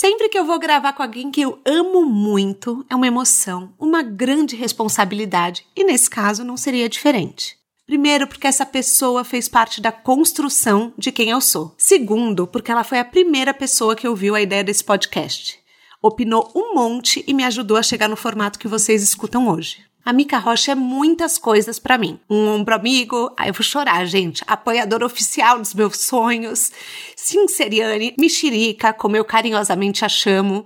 Sempre que eu vou gravar com alguém que eu amo muito, é uma emoção, uma grande responsabilidade, e nesse caso não seria diferente. Primeiro, porque essa pessoa fez parte da construção de quem eu sou. Segundo, porque ela foi a primeira pessoa que ouviu a ideia desse podcast. Opinou um monte e me ajudou a chegar no formato que vocês escutam hoje. A Mica Rocha é muitas coisas para mim. Um ombro amigo, aí eu vou chorar, gente. Apoiador oficial dos meus sonhos. Sinceriane, mexerica, como eu carinhosamente a chamo.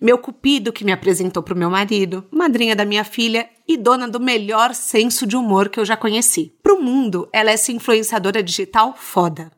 Meu cupido que me apresentou pro meu marido, madrinha da minha filha e dona do melhor senso de humor que eu já conheci. Pro mundo, ela é essa influenciadora digital foda.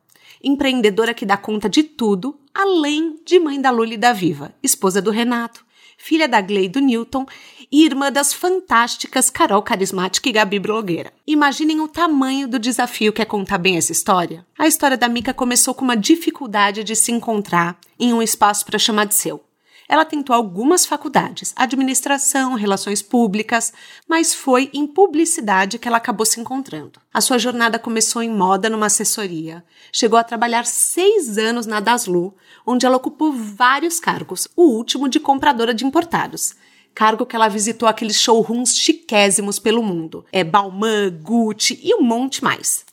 Empreendedora que dá conta de tudo, além de mãe da Luli da Viva, esposa do Renato, filha da Gley do Newton e irmã das fantásticas Carol Carismática e Gabi Blogueira. Imaginem o tamanho do desafio que é contar bem essa história. A história da Mica começou com uma dificuldade de se encontrar em um espaço para chamar de seu. Ela tentou algumas faculdades, administração, relações públicas, mas foi em publicidade que ela acabou se encontrando. A sua jornada começou em moda numa assessoria. Chegou a trabalhar seis anos na Daslu, onde ela ocupou vários cargos, o último de compradora de importados cargo que ela visitou aqueles showrooms chiquésimos pelo mundo. É Balmain, Gucci e um monte mais.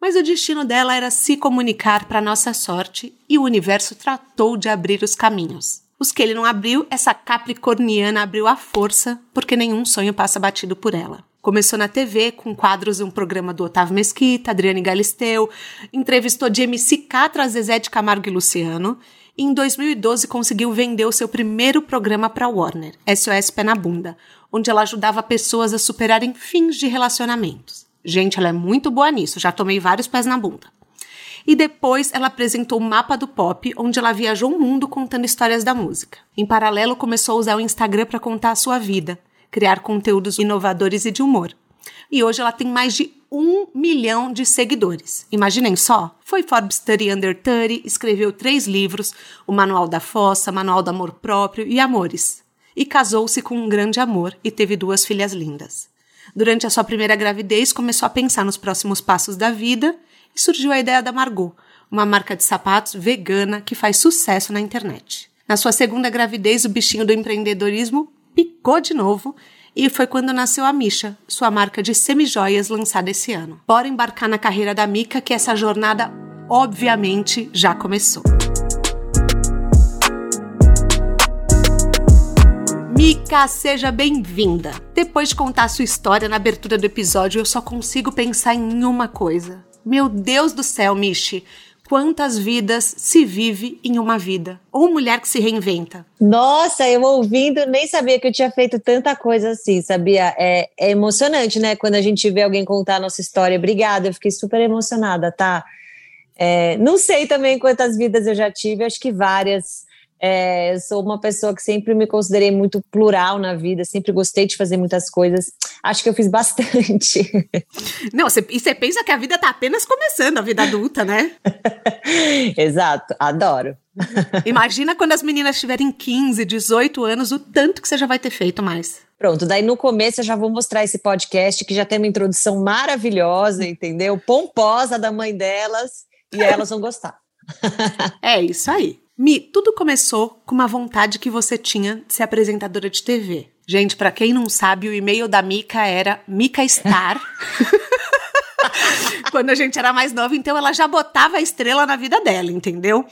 Mas o destino dela era se comunicar para nossa sorte e o universo tratou de abrir os caminhos. Os que ele não abriu, essa capricorniana abriu à força, porque nenhum sonho passa batido por ela. Começou na TV com quadros de um programa do Otávio Mesquita, Adriane Galisteu, entrevistou de MC Catra, Zezé de Camargo e Luciano, e em 2012 conseguiu vender o seu primeiro programa para Warner, SOS Pé na Bunda, onde ela ajudava pessoas a superarem fins de relacionamentos. Gente, ela é muito boa nisso, já tomei vários pés na bunda. E depois ela apresentou o Mapa do Pop, onde ela viajou o mundo contando histórias da música. Em paralelo, começou a usar o Instagram para contar a sua vida, criar conteúdos inovadores e de humor. E hoje ela tem mais de um milhão de seguidores. Imaginem só. Foi Forbes 30 Under 30, escreveu três livros, o Manual da Fossa, Manual do Amor Próprio e Amores. E casou-se com um grande amor e teve duas filhas lindas. Durante a sua primeira gravidez, começou a pensar nos próximos passos da vida e surgiu a ideia da Margot, uma marca de sapatos vegana que faz sucesso na internet. Na sua segunda gravidez, o bichinho do empreendedorismo picou de novo e foi quando nasceu a Misha, sua marca de semijoias lançada esse ano. Bora embarcar na carreira da Mica que essa jornada obviamente já começou. Mica, seja bem-vinda. Depois de contar sua história na abertura do episódio, eu só consigo pensar em uma coisa. Meu Deus do céu, Michi, quantas vidas se vive em uma vida? Ou mulher que se reinventa? Nossa, eu ouvindo, nem sabia que eu tinha feito tanta coisa assim, sabia? É, é emocionante, né? Quando a gente vê alguém contar a nossa história. Obrigada, eu fiquei super emocionada, tá? É, não sei também quantas vidas eu já tive, acho que várias. É, eu sou uma pessoa que sempre me considerei muito plural na vida, sempre gostei de fazer muitas coisas. Acho que eu fiz bastante. Não, cê, e você pensa que a vida está apenas começando, a vida adulta, né? Exato, adoro. Imagina quando as meninas tiverem 15, 18 anos, o tanto que você já vai ter feito mais. Pronto, daí no começo eu já vou mostrar esse podcast que já tem uma introdução maravilhosa, entendeu? Pomposa da mãe delas, e elas vão gostar. é isso aí. Mi, tudo começou com uma vontade que você tinha de ser apresentadora de TV. Gente, para quem não sabe, o e-mail da Mica era Mica Star. Quando a gente era mais nova, então ela já botava a estrela na vida dela, entendeu?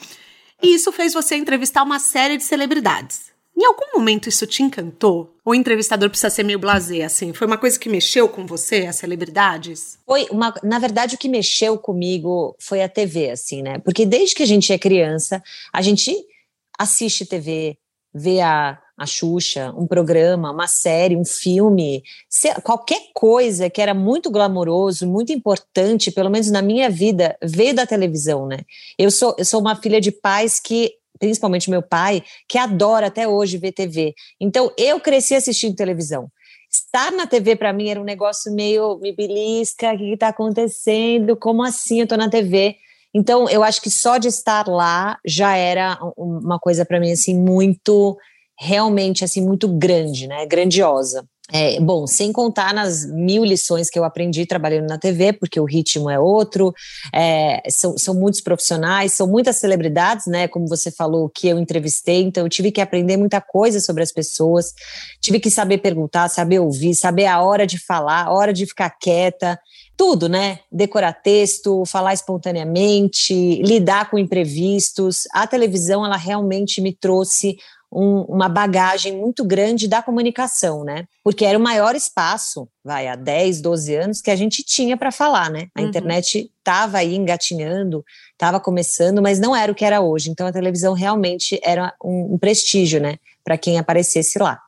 E isso fez você entrevistar uma série de celebridades. Em algum momento isso te encantou? O entrevistador precisa ser meio blasé, assim? Foi uma coisa que mexeu com você, as celebridades? Foi uma, na verdade, o que mexeu comigo foi a TV, assim, né? Porque desde que a gente é criança, a gente assiste TV, vê a, a Xuxa, um programa, uma série, um filme, qualquer coisa que era muito glamouroso, muito importante, pelo menos na minha vida, veio da televisão, né? Eu sou, eu sou uma filha de pais que principalmente meu pai, que adora até hoje ver TV. Então, eu cresci assistindo televisão. Estar na TV para mim era um negócio meio me belisca, o que está acontecendo? Como assim eu estou na TV? Então, eu acho que só de estar lá já era uma coisa para mim assim muito realmente assim muito grande, né? Grandiosa. É, bom, sem contar nas mil lições que eu aprendi trabalhando na TV, porque o ritmo é outro, é, são, são muitos profissionais, são muitas celebridades, né? Como você falou, que eu entrevistei, então eu tive que aprender muita coisa sobre as pessoas, tive que saber perguntar, saber ouvir, saber a hora de falar, a hora de ficar quieta, tudo, né? Decorar texto, falar espontaneamente, lidar com imprevistos. A televisão, ela realmente me trouxe um, uma bagagem muito grande da comunicação, né? Porque era o maior espaço, vai, há 10, 12 anos, que a gente tinha para falar, né? A uhum. internet estava aí engatinhando, estava começando, mas não era o que era hoje. Então a televisão realmente era um, um prestígio, né? Para quem aparecesse lá.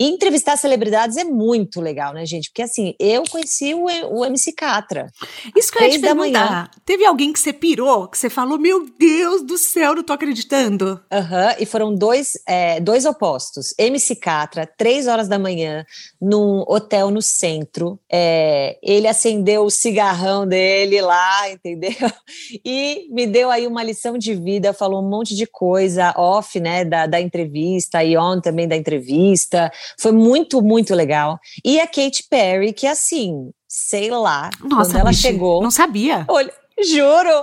E entrevistar celebridades é muito legal, né, gente? Porque assim, eu conheci o, o MC Catra. Isso que eu ia te perguntar. Teve alguém que você pirou, que você falou, meu Deus do céu, não tô acreditando. Aham, uhum, e foram dois, é, dois opostos. MC Catra, três horas da manhã, num hotel no centro. É, ele acendeu o cigarrão dele lá, entendeu? E me deu aí uma lição de vida, falou um monte de coisa off, né, da, da entrevista e on também da entrevista foi muito, muito legal. E a Katy Perry, que assim, sei lá, Nossa, quando ela chegou. Não sabia. Olha, juro.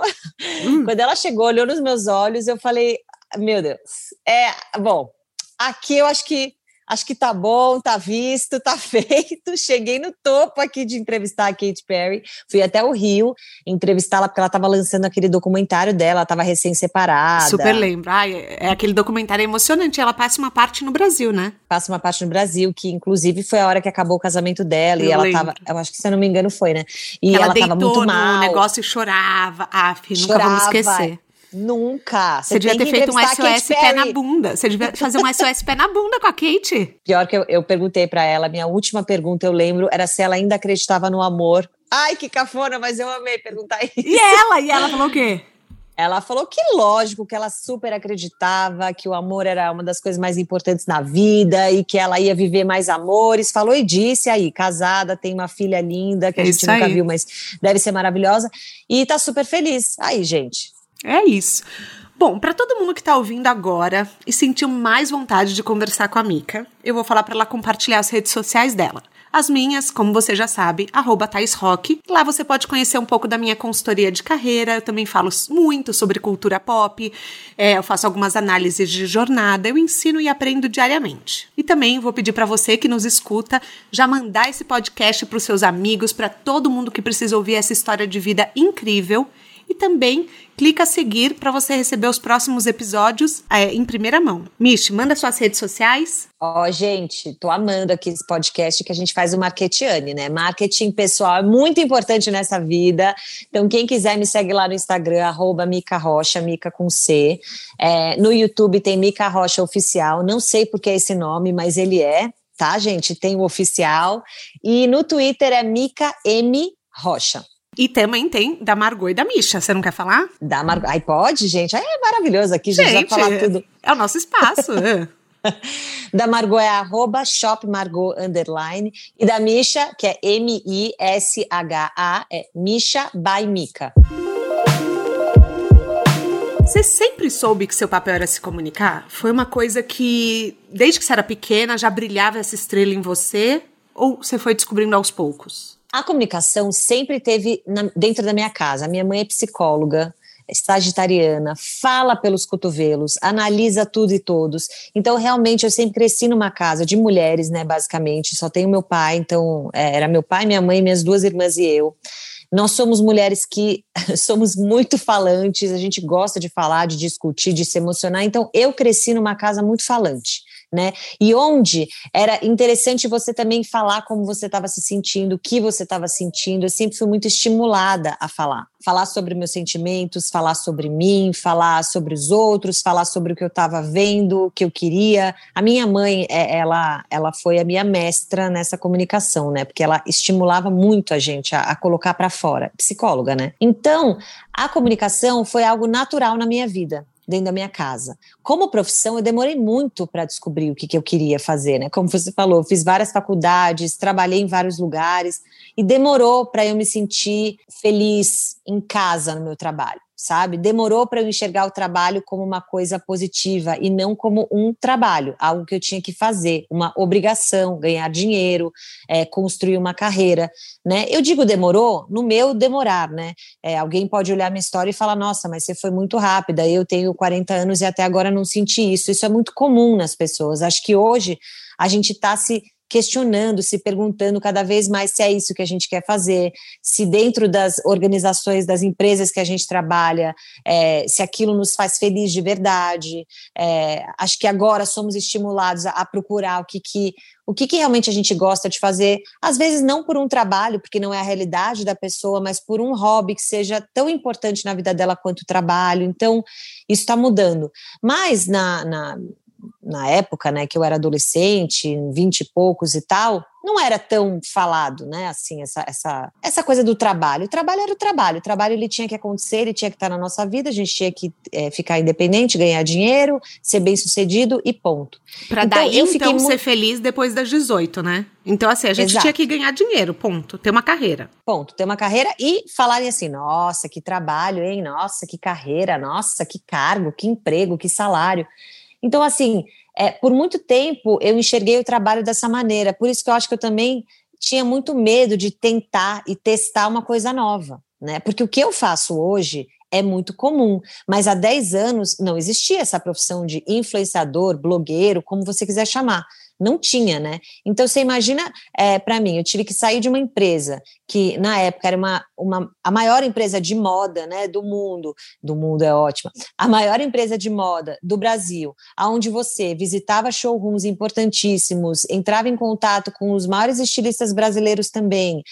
Hum. Quando ela chegou, olhou nos meus olhos, eu falei: Meu Deus, é bom. Aqui eu acho que acho que tá bom, tá visto, tá feito. Cheguei no topo aqui de entrevistar a Katy Perry. Fui até o Rio entrevistá-la porque ela estava lançando aquele documentário dela, estava recém-separada. Super lembro. Ai, é aquele documentário emocionante. Ela passa uma parte no Brasil, né? Passa uma parte no Brasil, que inclusive foi a hora que acabou o casamento dela. Eu e ela lembro. tava, eu acho que se eu não me engano foi, né? E ela, ela tava muito mal. no negócio e chorava. Ah, filho, nunca vamos esquecer. Nunca. Você, Você devia ter feito um SOS pé na bunda. Você devia fazer um SOS pé na bunda com a Kate. Pior que eu, eu perguntei para ela, minha última pergunta, eu lembro, era se ela ainda acreditava no amor. Ai, que cafona, mas eu amei perguntar isso. E ela? E ela falou o quê? Ela falou que lógico, que ela super acreditava que o amor era uma das coisas mais importantes na vida e que ela ia viver mais amores. Falou e disse aí, casada, tem uma filha linda que a gente nunca viu, mas deve ser maravilhosa. E tá super feliz. Aí, gente, é isso. Bom, para todo mundo que está ouvindo agora e sentiu mais vontade de conversar com a Mica, eu vou falar para ela compartilhar as redes sociais dela. As minhas, como você já sabe, arroba Rock. Lá você pode conhecer um pouco da minha consultoria de carreira. Eu também falo muito sobre cultura pop. É, eu faço algumas análises de jornada. Eu ensino e aprendo diariamente. E também vou pedir para você que nos escuta já mandar esse podcast para os seus amigos, para todo mundo que precisa ouvir essa história de vida incrível e também clica seguir para você receber os próximos episódios é, em primeira mão. Mish, manda suas redes sociais. Ó, oh, gente, tô amando aqui esse podcast que a gente faz o Marketiane, né? Marketing pessoal é muito importante nessa vida. Então, quem quiser me segue lá no Instagram, arroba Mica Rocha, Mica com C. É, no YouTube tem Mica Rocha Oficial. Não sei porque é esse nome, mas ele é, tá, gente? Tem o oficial. E no Twitter é Mica M Rocha. E também tem da Margot e da Misha. Você não quer falar? Da Margot. Ai, pode, gente. Ai, é maravilhoso aqui, gente. gente vai falar tudo. É o nosso espaço. da Margot é arroba shopmargot underline. E da Misha, que é M-I-S-H-A, é Misha by Mika. Você sempre soube que seu papel era se comunicar? Foi uma coisa que, desde que você era pequena, já brilhava essa estrela em você? Ou você foi descobrindo aos poucos? A comunicação sempre teve na, dentro da minha casa. A minha mãe é psicóloga, é sagitariana, fala pelos cotovelos, analisa tudo e todos. Então, realmente, eu sempre cresci numa casa de mulheres, né, basicamente. Só tenho meu pai, então, é, era meu pai, minha mãe, minhas duas irmãs e eu. Nós somos mulheres que somos muito falantes, a gente gosta de falar, de discutir, de se emocionar. Então, eu cresci numa casa muito falante né? E onde era interessante você também falar como você estava se sentindo, o que você estava sentindo. Eu sempre fui muito estimulada a falar. Falar sobre meus sentimentos, falar sobre mim, falar sobre os outros, falar sobre o que eu estava vendo, o que eu queria. A minha mãe, é, ela, ela foi a minha mestra nessa comunicação, né? Porque ela estimulava muito a gente a, a colocar para fora. Psicóloga, né? Então, a comunicação foi algo natural na minha vida dentro da minha casa. Como profissão, eu demorei muito para descobrir o que, que eu queria fazer, né? Como você falou, fiz várias faculdades, trabalhei em vários lugares e demorou para eu me sentir feliz em casa no meu trabalho sabe? Demorou para eu enxergar o trabalho como uma coisa positiva e não como um trabalho, algo que eu tinha que fazer, uma obrigação, ganhar dinheiro, é, construir uma carreira, né? Eu digo demorou, no meu demorar, né? É, alguém pode olhar minha história e falar, nossa, mas você foi muito rápida, eu tenho 40 anos e até agora não senti isso. Isso é muito comum nas pessoas. Acho que hoje a gente está se questionando, se perguntando cada vez mais se é isso que a gente quer fazer, se dentro das organizações, das empresas que a gente trabalha, é, se aquilo nos faz feliz de verdade. É, acho que agora somos estimulados a, a procurar o que, que o que, que, realmente a gente gosta de fazer, às vezes não por um trabalho, porque não é a realidade da pessoa, mas por um hobby que seja tão importante na vida dela quanto o trabalho. Então, isso está mudando. Mas na, na, na época, né, que eu era adolescente, vinte e poucos e tal, não era tão falado, né, assim, essa, essa, essa coisa do trabalho. O trabalho era o trabalho, o trabalho ele tinha que acontecer, ele tinha que estar na nossa vida, a gente tinha que é, ficar independente, ganhar dinheiro, ser bem sucedido e ponto. Para então, daí, eu então, muito... ser feliz depois das 18, né? Então, assim, a gente Exato. tinha que ganhar dinheiro, ponto, ter uma carreira. Ponto, ter uma carreira e falarem assim, nossa, que trabalho, hein, nossa, que carreira, nossa, que cargo, que emprego, que salário. Então, assim, é, por muito tempo eu enxerguei o trabalho dessa maneira. Por isso que eu acho que eu também tinha muito medo de tentar e testar uma coisa nova, né? Porque o que eu faço hoje é muito comum, mas há 10 anos não existia essa profissão de influenciador, blogueiro, como você quiser chamar não tinha, né? Então você imagina, é, para mim, eu tive que sair de uma empresa que na época era uma, uma a maior empresa de moda, né, do mundo, do mundo é ótima, a maior empresa de moda do Brasil, aonde você visitava showrooms importantíssimos, entrava em contato com os maiores estilistas brasileiros também,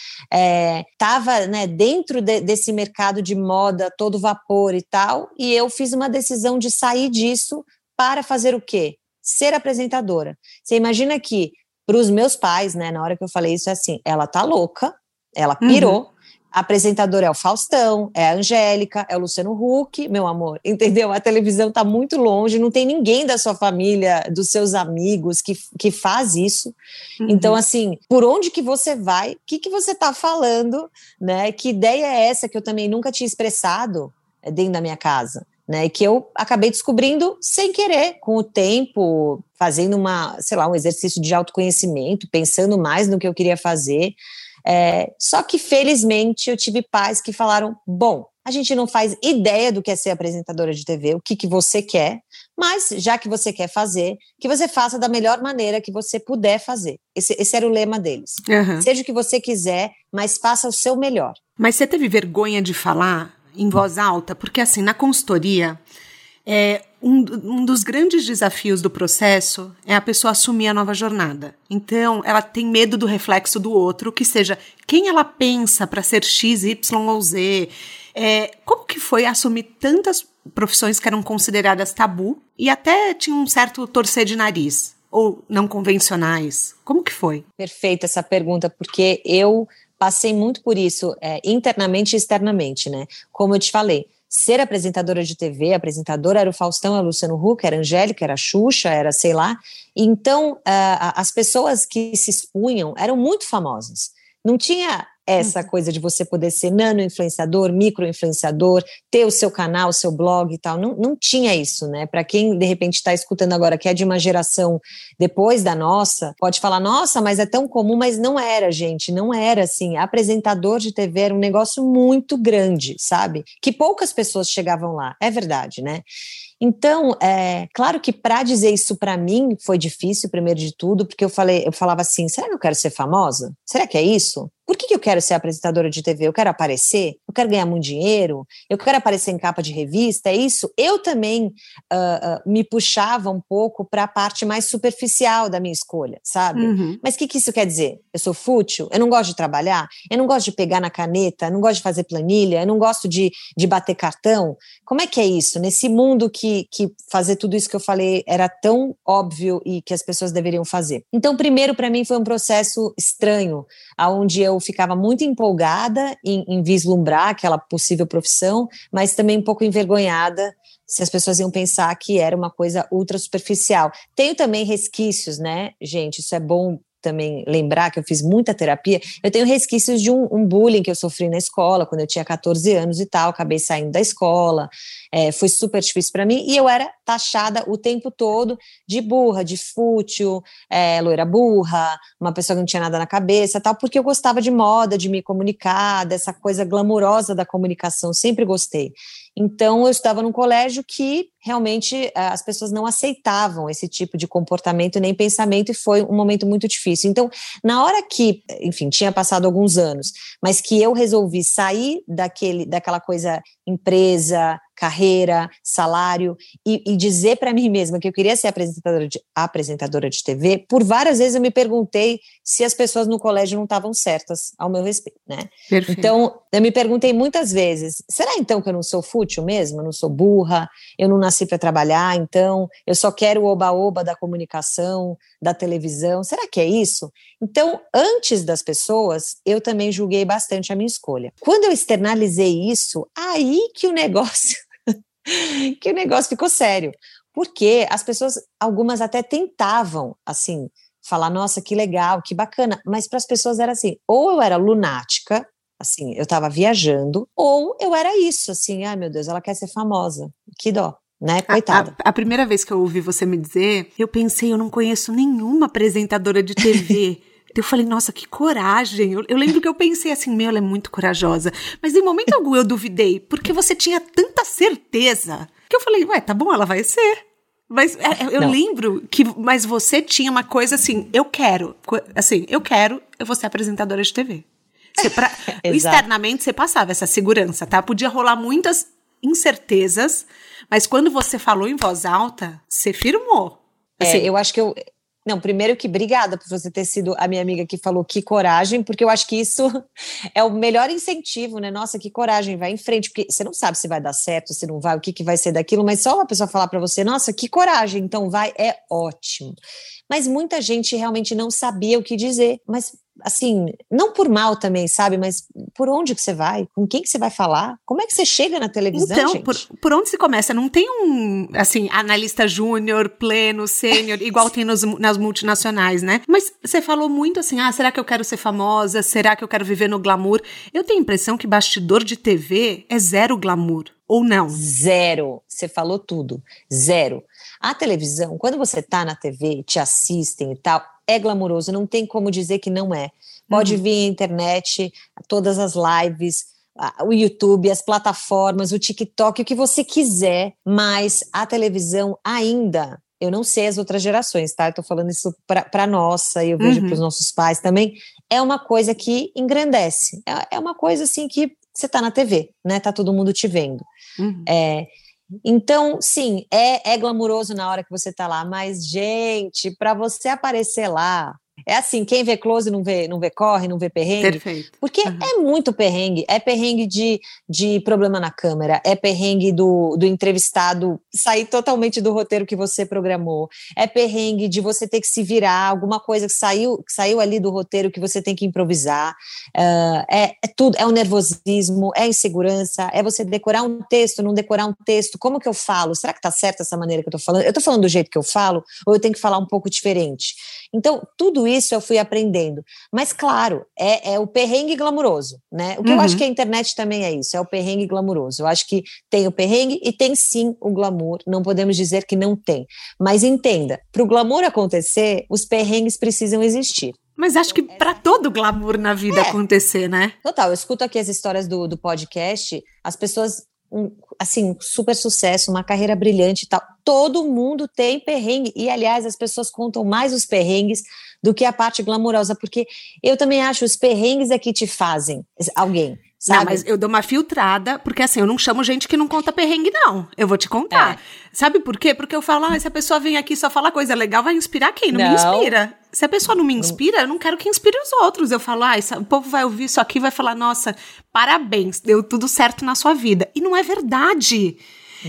estava é, né, dentro de, desse mercado de moda todo vapor e tal, e eu fiz uma decisão de sair disso para fazer o quê? Ser apresentadora. Você imagina que, para os meus pais, né, na hora que eu falei isso, é assim: ela tá louca, ela uhum. pirou. Uhum. A apresentadora é o Faustão, é a Angélica, é o Luciano Huck, meu amor, entendeu? A televisão está muito longe, não tem ninguém da sua família, dos seus amigos que, que faz isso. Uhum. Então, assim, por onde que você vai? O que, que você está falando? Né? Que ideia é essa que eu também nunca tinha expressado eh, dentro da minha casa? Né? Que eu acabei descobrindo sem querer, com o tempo, fazendo uma, sei lá, um exercício de autoconhecimento, pensando mais no que eu queria fazer. É, só que felizmente eu tive pais que falaram: bom, a gente não faz ideia do que é ser apresentadora de TV, o que, que você quer, mas já que você quer fazer, que você faça da melhor maneira que você puder fazer. Esse, esse era o lema deles. Uhum. Seja o que você quiser, mas faça o seu melhor. Mas você teve vergonha de falar em voz alta, porque assim, na consultoria, é, um, um, dos grandes desafios do processo é a pessoa assumir a nova jornada. Então, ela tem medo do reflexo do outro, que seja quem ela pensa para ser X, Y ou Z. É, como que foi assumir tantas profissões que eram consideradas tabu e até tinha um certo torcer de nariz? Ou não convencionais? Como que foi? Perfeita essa pergunta, porque eu passei muito por isso é, internamente e externamente, né? Como eu te falei, ser apresentadora de TV, apresentadora era o Faustão, era o Luciano Huck, era a Angélica, era a Xuxa, era sei lá. Então, uh, as pessoas que se expunham eram muito famosas. Não tinha essa uhum. coisa de você poder ser nano influenciador, micro influenciador, ter o seu canal, o seu blog e tal. Não, não tinha isso, né? Para quem de repente está escutando agora, que é de uma geração depois da nossa, pode falar, nossa, mas é tão comum, mas não era, gente, não era assim. Apresentador de TV era um negócio muito grande, sabe? Que poucas pessoas chegavam lá, é verdade, né? Então, é claro que para dizer isso para mim foi difícil, primeiro de tudo, porque eu falei, eu falava assim: será que eu quero ser famosa? Será que é isso? Por que, que eu quero ser apresentadora de TV? Eu quero aparecer? Eu quero ganhar muito dinheiro? Eu quero aparecer em capa de revista? É isso? Eu também uh, uh, me puxava um pouco para a parte mais superficial da minha escolha, sabe? Uhum. Mas o que, que isso quer dizer? Eu sou fútil? Eu não gosto de trabalhar? Eu não gosto de pegar na caneta? Eu não gosto de fazer planilha? Eu não gosto de, de bater cartão? Como é que é isso? Nesse mundo que, que fazer tudo isso que eu falei era tão óbvio e que as pessoas deveriam fazer. Então, primeiro, para mim, foi um processo estranho, onde eu eu ficava muito empolgada em, em vislumbrar aquela possível profissão, mas também um pouco envergonhada se as pessoas iam pensar que era uma coisa ultra superficial. Tenho também resquícios, né, gente? Isso é bom também lembrar que eu fiz muita terapia, eu tenho resquícios de um, um, bullying que eu sofri na escola, quando eu tinha 14 anos e tal, acabei saindo da escola, é, foi super difícil para mim, e eu era taxada o tempo todo de burra, de fútil, é, loira burra, uma pessoa que não tinha nada na cabeça tal, porque eu gostava de moda, de me comunicar, dessa coisa glamurosa da comunicação, sempre gostei. Então, eu estava num colégio que realmente eh, as pessoas não aceitavam esse tipo de comportamento nem pensamento e foi um momento muito difícil. Então, na hora que, enfim, tinha passado alguns anos, mas que eu resolvi sair daquele, daquela coisa empresa, carreira, salário, e, e dizer para mim mesma que eu queria ser apresentadora de, apresentadora de TV, por várias vezes eu me perguntei se as pessoas no colégio não estavam certas ao meu respeito, né? Perfeito. Então, eu me perguntei muitas vezes, será então que eu não sou fútil mesmo? Eu não sou burra? Eu não nasci para trabalhar, então eu só quero o oba-oba da comunicação, da televisão? Será que é isso? Então, antes das pessoas, eu também julguei bastante a minha escolha. Quando eu externalizei isso, aí que o negócio que o negócio ficou sério. Porque as pessoas, algumas até tentavam, assim, falar, nossa, que legal, que bacana, mas para as pessoas era assim, ou eu era lunática, assim, eu estava viajando, ou eu era isso, assim, ai meu Deus, ela quer ser famosa, que dó. Né, coitada. A, a, a primeira vez que eu ouvi você me dizer, eu pensei, eu não conheço nenhuma apresentadora de TV Eu falei, nossa, que coragem. Eu, eu, lembro que eu pensei assim, meu, ela é muito corajosa. Mas em momento algum eu duvidei, porque você tinha tanta certeza que eu falei, ué, tá bom, ela vai ser. Mas é, é eu Não. lembro que, mas você tinha uma coisa assim, eu quero, assim, eu quero, eu vou ser apresentadora de TV. Você, pra, externamente você passava essa segurança, tá? Podia rolar muitas incertezas, mas quando você falou em voz alta, você firmou. Assim, é, eu acho que eu, não, primeiro que obrigada por você ter sido a minha amiga que falou que coragem, porque eu acho que isso é o melhor incentivo, né? Nossa, que coragem, vai em frente, porque você não sabe se vai dar certo, se não vai, o que, que vai ser daquilo, mas só uma pessoa falar para você, nossa, que coragem, então vai, é ótimo. Mas muita gente realmente não sabia o que dizer, mas assim, não por mal também, sabe? Mas por onde que você vai? Com quem que você vai falar? Como é que você chega na televisão, então? Por, por onde se começa? Não tem um, assim, analista júnior, pleno, sênior, igual tem nos, nas multinacionais, né? Mas você falou muito assim, ah, será que eu quero ser famosa? Será que eu quero viver no glamour? Eu tenho a impressão que bastidor de TV é zero glamour. Ou não? Zero. Você falou tudo. Zero. A televisão, quando você tá na TV, te assistem e tal, é glamuroso, não tem como dizer que não é. Pode uhum. vir a internet, todas as lives, o YouTube, as plataformas, o TikTok, o que você quiser, mas a televisão ainda, eu não sei as outras gerações, tá? Eu tô falando isso para nossa, e eu vejo uhum. para os nossos pais também, é uma coisa que engrandece. É, é uma coisa assim que você tá na TV, né? Tá todo mundo te vendo. Uhum. É, então, sim, é, é glamuroso na hora que você tá lá, mas, gente, para você aparecer lá, é assim, quem vê close não vê, não vê corre, não vê perrengue. Perfeito. Porque uhum. é muito perrengue. É perrengue de, de problema na câmera, é perrengue do, do entrevistado sair totalmente do roteiro que você programou, é perrengue de você ter que se virar, alguma coisa que saiu, que saiu ali do roteiro que você tem que improvisar. Uh, é, é tudo, é o nervosismo, é a insegurança, é você decorar um texto, não decorar um texto. Como que eu falo? Será que tá certa essa maneira que eu tô falando? Eu tô falando do jeito que eu falo, ou eu tenho que falar um pouco diferente? Então, tudo isso eu fui aprendendo. Mas, claro, é, é o perrengue glamuroso, né? O que uhum. eu acho uhum. que a internet também é isso, é o perrengue glamuroso. Eu acho que tem o perrengue e tem sim o glamour, não podemos dizer que não tem. Mas entenda, para o glamour acontecer, os perrengues precisam existir. Mas acho que para todo glamour na vida é, acontecer, né? Total. Eu escuto aqui as histórias do, do podcast, as pessoas um, assim, super sucesso, uma carreira brilhante e tal. Todo mundo tem perrengue. E, aliás, as pessoas contam mais os perrengues do que a parte glamurosa, porque eu também acho os perrengues é que te fazem alguém. Sabe? Não, mas eu dou uma filtrada, porque assim, eu não chamo gente que não conta perrengue, não. Eu vou te contar. É. Sabe por quê? Porque eu falo, ah, se a pessoa vem aqui só falar coisa legal, vai inspirar quem? Não, não. me inspira. Se a pessoa não me inspira, eu não quero que inspire os outros. Eu falo, ah, o povo vai ouvir isso aqui e vai falar, nossa, parabéns, deu tudo certo na sua vida. E não é verdade.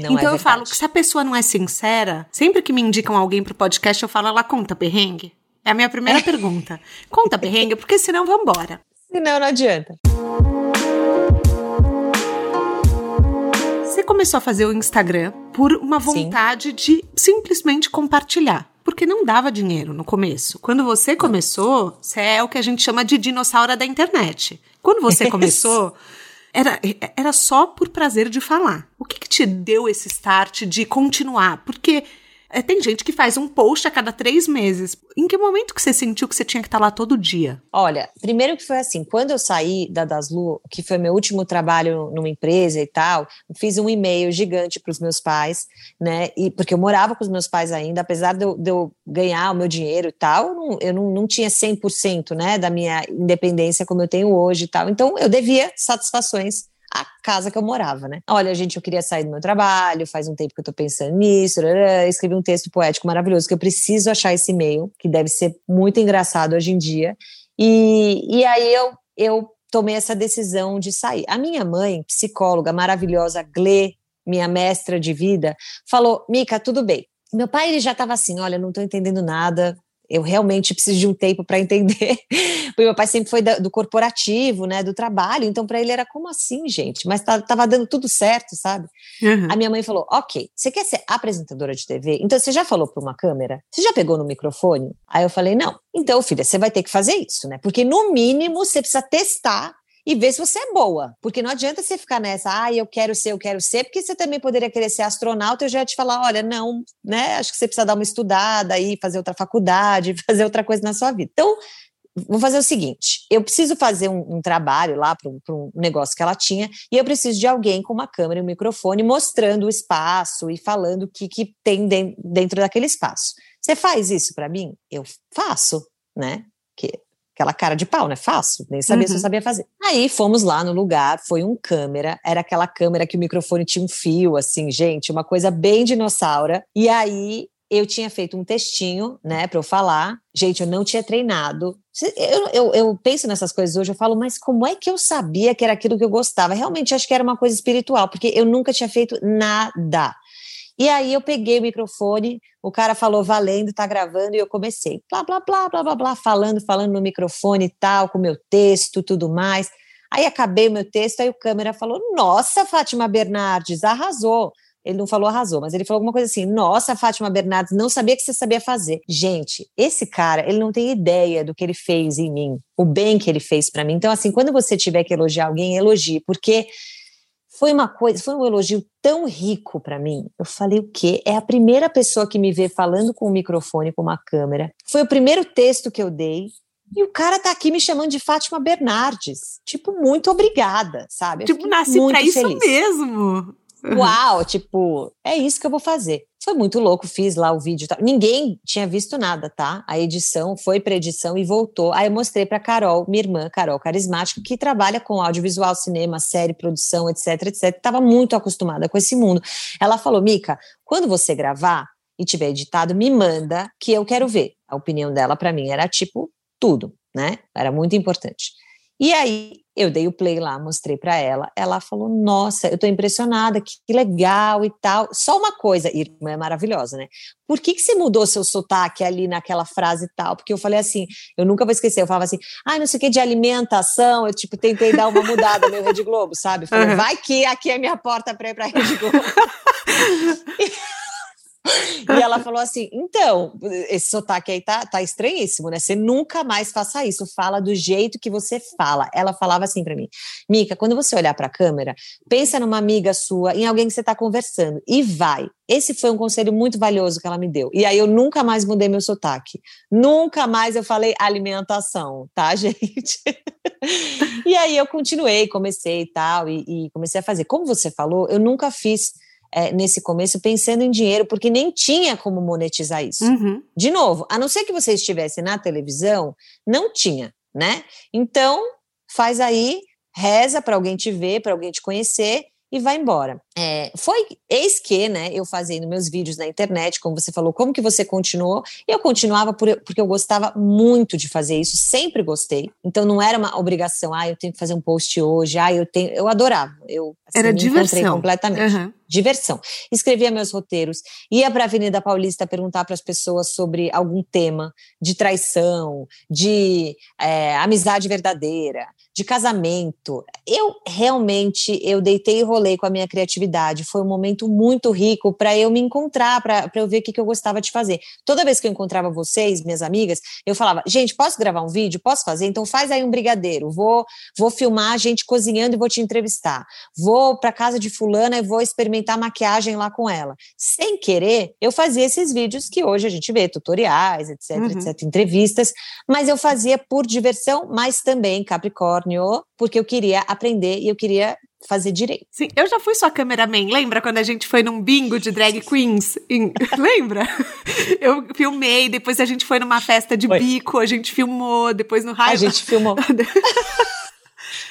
Não então é eu falo que se a pessoa não é sincera, sempre que me indicam alguém pro podcast, eu falo, ela conta perrengue? É a minha primeira é. pergunta. Conta perrengue, porque senão vambora. Senão não adianta. Você começou a fazer o Instagram por uma vontade Sim. de simplesmente compartilhar. Porque não dava dinheiro no começo. Quando você começou, você é o que a gente chama de dinossauro da internet. Quando você começou, era, era só por prazer de falar. O que, que te deu esse start de continuar? Porque é, tem gente que faz um post a cada três meses. Em que momento que você sentiu que você tinha que estar lá todo dia? Olha, primeiro que foi assim, quando eu saí da Daslu, que foi meu último trabalho numa empresa e tal, fiz um e-mail gigante para os meus pais, né? E porque eu morava com os meus pais ainda, apesar de eu, de eu ganhar o meu dinheiro e tal, eu não, eu não, não tinha 100% né, da minha independência como eu tenho hoje e tal. Então eu devia satisfações a casa que eu morava, né? Olha, gente, eu queria sair do meu trabalho, faz um tempo que eu tô pensando nisso, escrevi um texto poético maravilhoso, que eu preciso achar esse e-mail, que deve ser muito engraçado hoje em dia. E, e aí eu, eu tomei essa decisão de sair. A minha mãe, psicóloga maravilhosa, Gle, minha mestra de vida, falou: Mica, tudo bem. Meu pai ele já estava assim: olha, não estou entendendo nada, eu realmente preciso de um tempo para entender. Porque meu pai sempre foi da, do corporativo, né, do trabalho, então para ele era como assim, gente? Mas tá, tava dando tudo certo, sabe? Uhum. A minha mãe falou: "OK, você quer ser apresentadora de TV? Então você já falou para uma câmera? Você já pegou no microfone?" Aí eu falei: "Não. Então, filha, você vai ter que fazer isso, né? Porque no mínimo você precisa testar e ver se você é boa. Porque não adianta você ficar nessa, ah, eu quero ser, eu quero ser, porque você também poderia querer ser astronauta, eu já ia te falar, olha, não, né? Acho que você precisa dar uma estudada aí, fazer outra faculdade, fazer outra coisa na sua vida. Então, vou fazer o seguinte: eu preciso fazer um, um trabalho lá para um, um, negócio que ela tinha, e eu preciso de alguém com uma câmera e um microfone mostrando o espaço e falando o que, que tem dentro daquele espaço. Você faz isso para mim? Eu faço, né? Que aquela cara de pau, né? Fácil, nem sabia uhum. se eu uhum. sabia fazer. Aí fomos lá no lugar, foi um câmera, era aquela câmera que o microfone tinha um fio, assim, gente, uma coisa bem dinossauro. E aí eu tinha feito um textinho, né, para eu falar. Gente, eu não tinha treinado. Eu, eu, eu, penso nessas coisas hoje, eu falo, mas como é que eu sabia que era aquilo que eu gostava? Realmente acho que era uma coisa espiritual, porque eu nunca tinha feito nada. E aí eu peguei o microfone, o cara falou valendo, tá gravando, e eu comecei, blá, blá, blá, blá, blá, blá, falando, falando no microfone e tal, com meu texto, tudo mais. Aí acabei o meu texto, aí o câmera falou, nossa, Fátima Bernardes, arrasou. Ele não falou arrasou, mas ele falou alguma coisa assim: Nossa, Fátima Bernardes, não sabia que você sabia fazer. Gente, esse cara, ele não tem ideia do que ele fez em mim, o bem que ele fez para mim. Então, assim, quando você tiver que elogiar alguém, elogie, porque foi uma coisa, foi um elogio tão rico para mim. Eu falei o quê? É a primeira pessoa que me vê falando com um microfone, com uma câmera. Foi o primeiro texto que eu dei. E o cara tá aqui me chamando de Fátima Bernardes. Tipo, muito obrigada, sabe? Eu tipo, nasci pra isso feliz. mesmo. Uau, tipo, é isso que eu vou fazer. Foi muito louco, fiz lá o vídeo. Ninguém tinha visto nada, tá? A edição foi para edição e voltou. Aí eu mostrei para Carol, minha irmã, Carol Carismático, que trabalha com audiovisual, cinema, série, produção, etc, etc. Estava muito acostumada com esse mundo. Ela falou: Mica, quando você gravar e tiver editado, me manda que eu quero ver. A opinião dela para mim era tipo tudo, né? Era muito importante. E aí eu dei o play lá, mostrei para ela. Ela falou: Nossa, eu tô impressionada, que legal e tal. Só uma coisa, irmã é maravilhosa, né? Por que, que você mudou seu sotaque ali naquela frase e tal? Porque eu falei assim: eu nunca vou esquecer. Eu falava assim, ai, ah, não sei o que de alimentação. Eu, tipo, tentei dar uma mudada no Rede Globo, sabe? falei, uhum. vai que aqui é minha porta para ir pra Rede Globo. E ela falou assim: então, esse sotaque aí tá, tá estranhíssimo, né? Você nunca mais faça isso, fala do jeito que você fala. Ela falava assim para mim: Mica, quando você olhar para a câmera, pensa numa amiga sua, em alguém que você está conversando, e vai. Esse foi um conselho muito valioso que ela me deu. E aí eu nunca mais mudei meu sotaque. Nunca mais eu falei alimentação, tá, gente? e aí eu continuei, comecei e tal, e comecei a fazer. Como você falou, eu nunca fiz é, nesse começo pensando em dinheiro, porque nem tinha como monetizar isso. Uhum. De novo, a não ser que você estivesse na televisão, não tinha, né? Então, faz aí, reza para alguém te ver, para alguém te conhecer e vai embora. É, foi eis que, né, eu fazendo meus vídeos na internet, como você falou, como que você continuou? Eu continuava por, porque eu gostava muito de fazer isso, sempre gostei. Então não era uma obrigação, ah, eu tenho que fazer um post hoje, ah, eu tenho, eu adorava. Eu assim, era diversão completamente. Uhum. Diversão. Escrevia meus roteiros, ia para a Avenida Paulista perguntar para as pessoas sobre algum tema de traição, de é, amizade verdadeira, de casamento. Eu realmente eu deitei e rolei com a minha criatividade. Foi um momento muito rico para eu me encontrar, para eu ver o que, que eu gostava de fazer. Toda vez que eu encontrava vocês, minhas amigas, eu falava: gente, posso gravar um vídeo? Posso fazer? Então faz aí um brigadeiro. Vou, vou filmar a gente cozinhando e vou te entrevistar. Vou para casa de fulana e vou experimentar maquiagem lá com ela. Sem querer, eu fazia esses vídeos que hoje a gente vê, tutoriais, etc, uhum. etc, entrevistas, mas eu fazia por diversão, mas também Capricórnio porque eu queria aprender e eu queria fazer direito. Sim, eu já fui sua cameraman, lembra quando a gente foi num bingo de drag queens? Em... lembra? Eu filmei, depois a gente foi numa festa de Oi. bico, a gente filmou, depois no raio. A gente filmou.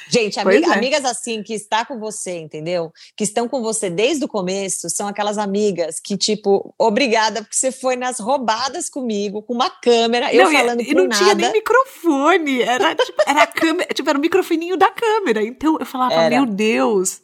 Gente, amiga, é. amigas assim que está com você, entendeu? Que estão com você desde o começo, são aquelas amigas que, tipo, obrigada, porque você foi nas roubadas comigo, com uma câmera, eu falando e, e não nada. tinha nem microfone, era, tipo, era a câmera, tipo, era o microfoninho da câmera. Então eu falava, era. meu Deus.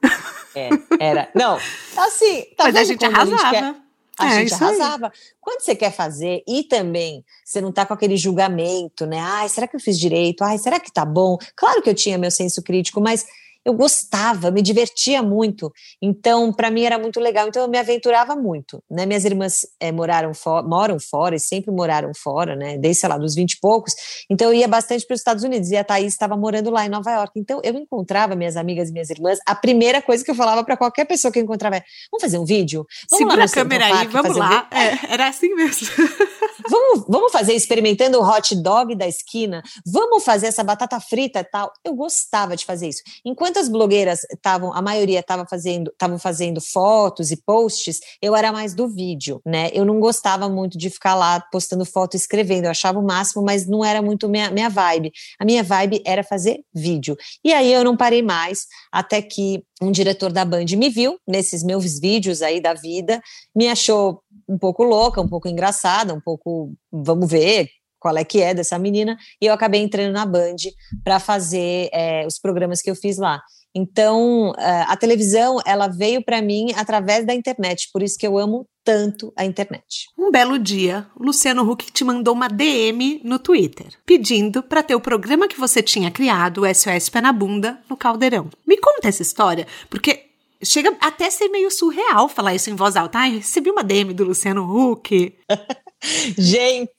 É, era. Não, assim, tá Mas a gente arrasava. A gente a é, gente arrasava. Aí. Quando você quer fazer e também você não tá com aquele julgamento, né? Ai, será que eu fiz direito? Ai, será que tá bom? Claro que eu tinha meu senso crítico, mas eu gostava, me divertia muito. Então, para mim era muito legal. Então, eu me aventurava muito. Né? Minhas irmãs é, moraram moram fora e sempre moraram fora, né? Desde, sei lá, dos 20 e poucos. Então, eu ia bastante para os Estados Unidos e a Thaís estava morando lá em Nova York. Então, eu encontrava minhas amigas e minhas irmãs. A primeira coisa que eu falava para qualquer pessoa que eu encontrava é: vamos fazer um vídeo? Vamos Segura a câmera aí, vamos lá. Um é, era assim mesmo. vamos, vamos fazer experimentando o hot dog da esquina? Vamos fazer essa batata frita e tal? Eu gostava de fazer isso. Enquanto enquanto as blogueiras estavam, a maioria estava fazendo, estavam fazendo fotos e posts, eu era mais do vídeo, né? Eu não gostava muito de ficar lá postando foto e escrevendo, eu achava o máximo, mas não era muito minha, minha vibe. A minha vibe era fazer vídeo. E aí eu não parei mais, até que um diretor da Band me viu nesses meus vídeos aí da vida, me achou um pouco louca, um pouco engraçada, um pouco, vamos ver, qual é que é dessa menina, e eu acabei entrando na Band para fazer é, os programas que eu fiz lá. Então, é, a televisão, ela veio para mim através da internet, por isso que eu amo tanto a internet. Um belo dia, Luciano Huck te mandou uma DM no Twitter, pedindo para ter o programa que você tinha criado, o SOS Pé na Bunda, no Caldeirão. Me conta essa história, porque chega até a ser meio surreal falar isso em voz alta. Ai, recebi uma DM do Luciano Huck. Gente,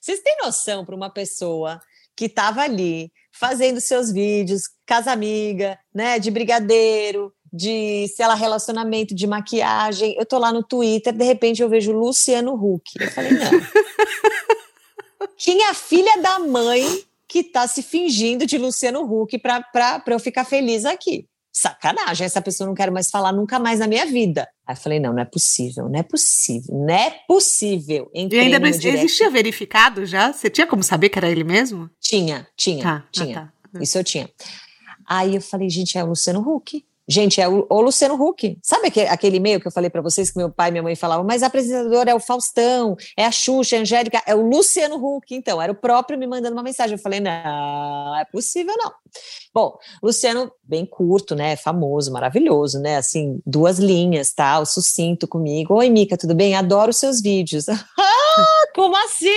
vocês têm noção para uma pessoa que estava ali fazendo seus vídeos, casa amiga, né, de brigadeiro, de, sei lá, relacionamento, de maquiagem. Eu tô lá no Twitter, de repente eu vejo Luciano Huck. Eu falei, não. Quem é a filha da mãe que tá se fingindo de Luciano Huck para eu ficar feliz aqui? Sacanagem, essa pessoa não quero mais falar nunca mais na minha vida. Aí eu falei, não, não é possível, não é possível, não é possível. Entrei e ainda não existia verificado já? Você tinha como saber que era ele mesmo? Tinha, tinha, tá, ah, tinha. Ah, tá. Isso eu tinha. Aí eu falei, gente, é o Luciano Huck. Gente, é o, o Luciano Huck. Sabe aquele, aquele e-mail que eu falei para vocês que meu pai e minha mãe falavam, mas a apresentadora é o Faustão, é a Xuxa, é a Angélica, é o Luciano Huck. Então, era o próprio me mandando uma mensagem. Eu falei, não, é possível não. Bom, Luciano, bem curto, né? Famoso, maravilhoso, né? Assim, duas linhas, tal, sucinto comigo. Oi, Mica, tudo bem? Adoro seus vídeos. ah, como assim?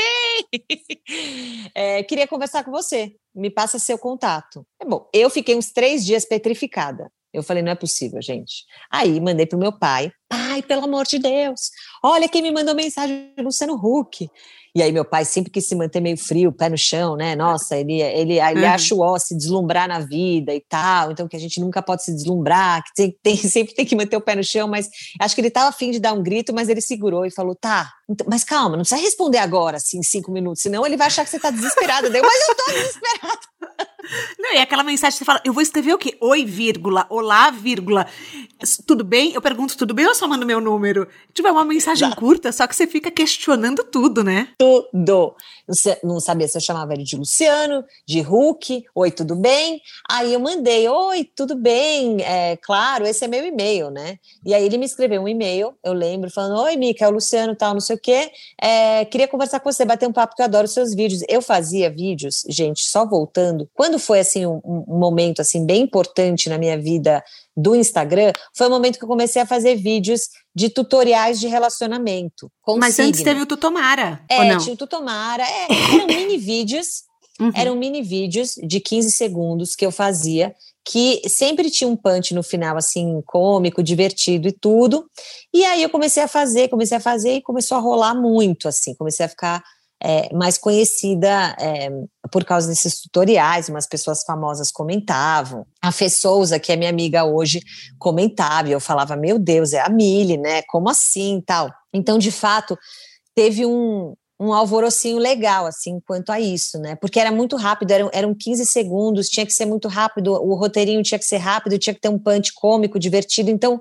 é, queria conversar com você. Me passa seu contato. É bom, eu fiquei uns três dias petrificada. Eu falei, não é possível, gente. Aí mandei pro meu pai. Pai, pelo amor de Deus, olha quem me mandou mensagem, Luciano Huck. E aí meu pai sempre quis se manter meio frio, pé no chão, né? Nossa, ele, ele, ele uhum. acha o ó se deslumbrar na vida e tal, então que a gente nunca pode se deslumbrar, que tem, tem, sempre tem que manter o pé no chão, mas acho que ele estava afim de dar um grito, mas ele segurou e falou, tá, então, mas calma, não precisa responder agora, assim, em cinco minutos, senão ele vai achar que você está desesperada. Deu, mas eu tô desesperada. Não, e aquela mensagem que você fala, eu vou escrever o quê? Oi, vírgula, olá, vírgula. Tudo bem? Eu pergunto tudo bem ou só mando meu número? Tipo, é uma mensagem Exato. curta, só que você fica questionando tudo, né? Tudo. Não sabia se eu chamava ele de Luciano, de Hulk, oi, tudo bem? Aí eu mandei, oi, tudo bem? É, claro, esse é meu e-mail, né? E aí ele me escreveu um e-mail, eu lembro, falando, oi, Mica, é o Luciano, tal, não sei o quê. É, queria conversar com você, bater um papo, que eu adoro seus vídeos. Eu fazia vídeos, gente, só voltando, quando foi, assim, um, um momento, assim, bem importante na minha vida do Instagram, foi o momento que eu comecei a fazer vídeos de tutoriais de relacionamento. Mas signo. antes teve o Tutomara. É, tinha o Tutomara. É, eram mini vídeos. Uhum. Eram mini vídeos de 15 segundos que eu fazia, que sempre tinha um punch no final, assim, cômico, divertido e tudo. E aí eu comecei a fazer, comecei a fazer e começou a rolar muito, assim, comecei a ficar é, mais conhecida é, por causa desses tutoriais, umas pessoas famosas comentavam. A Fê Souza, que é minha amiga hoje, comentava, e eu falava, meu Deus, é a Mili, né? Como assim tal? Então, de fato, teve um, um alvorocinho legal, assim, quanto a isso, né? Porque era muito rápido, eram, eram 15 segundos, tinha que ser muito rápido, o roteirinho tinha que ser rápido, tinha que ter um punch cômico, divertido. Então,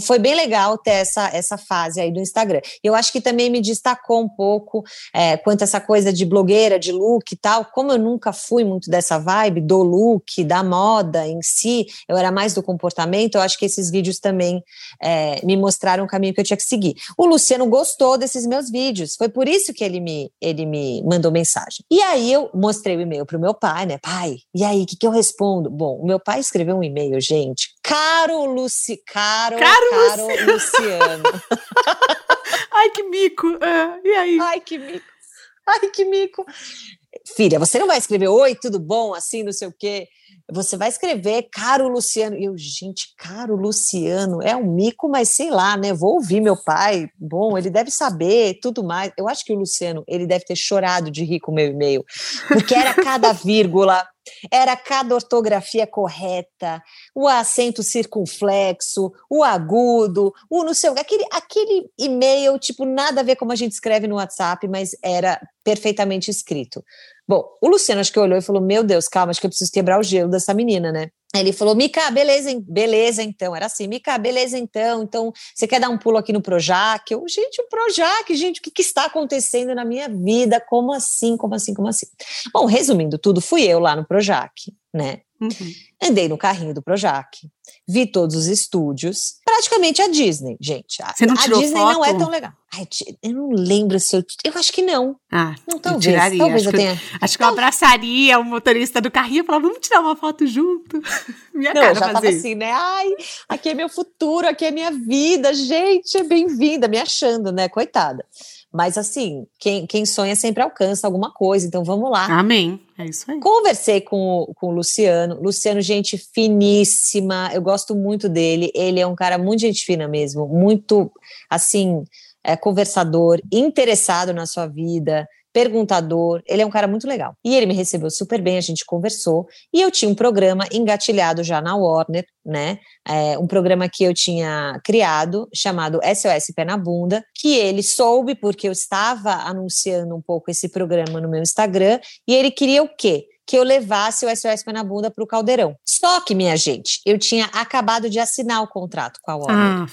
foi bem legal ter essa, essa fase aí do Instagram. Eu acho que também me destacou um pouco é, quanto a essa coisa de blogueira, de look e tal. Como eu nunca fui muito dessa vibe do look, da moda em si, eu era mais do comportamento, eu acho que esses vídeos também é, me mostraram o caminho que eu tinha que seguir. O Luciano gostou desses meus vídeos, foi por isso que ele me, ele me mandou mensagem. E aí eu mostrei o e-mail para o meu pai, né? Pai, e aí, o que, que eu respondo? Bom, o meu pai escreveu um e-mail, gente. Caro Luci, caro, caro, caro Luciano. Luciano. Ai, que mico. Uh, e aí? Ai, que mico. Ai, que mico. Filha, você não vai escrever oi, tudo bom, assim, não sei o quê você vai escrever caro Luciano. E eu, gente, caro Luciano, é um mico, mas sei lá, né? Vou ouvir meu pai. Bom, ele deve saber tudo mais. Eu acho que o Luciano, ele deve ter chorado de rir com o meu e-mail, porque era cada vírgula, era cada ortografia correta, o acento circunflexo, o agudo, o no seu aquele aquele e-mail tipo nada a ver como a gente escreve no WhatsApp, mas era perfeitamente escrito. Bom, o Luciano acho que olhou e falou: Meu Deus, calma, acho que eu preciso quebrar o gelo dessa menina, né? Ele falou: Mica, beleza, beleza então. Era assim: Mica, beleza então. Então, você quer dar um pulo aqui no Projac? Eu, gente, o Projac, gente, o que, que, está acontecendo na minha vida? Como assim, como assim, como assim? Bom, resumindo tudo, fui eu lá no Projac, né? Uhum. Andei no carrinho do Projac, vi todos os estúdios, praticamente a Disney, gente. Você não a tirou Disney foto? não é tão legal. Ai, eu não lembro se eu. Eu acho que não. Ah, não, talvez. Eu tiraria. Talvez acho eu tenha. Que, acho que eu abraçaria o motorista do carrinho e falava, vamos tirar uma foto junto. Minha não, cara já tava assim, né? Ai, aqui é meu futuro, aqui é minha vida, gente, bem-vinda, me achando, né? Coitada. Mas assim, quem, quem sonha sempre alcança alguma coisa, então vamos lá. Amém. É isso aí. Conversei com, com o Luciano. Luciano, gente finíssima, eu gosto muito dele. Ele é um cara muito gente fina mesmo, muito assim, é, conversador, interessado na sua vida perguntador, ele é um cara muito legal. E ele me recebeu super bem, a gente conversou, e eu tinha um programa engatilhado já na Warner, né? É, um programa que eu tinha criado, chamado SOS Pé na Bunda, que ele soube porque eu estava anunciando um pouco esse programa no meu Instagram, e ele queria o quê? que eu levasse o SOS Pé na Bunda para o Caldeirão. Só que, minha gente, eu tinha acabado de assinar o contrato com a Warner. Ah.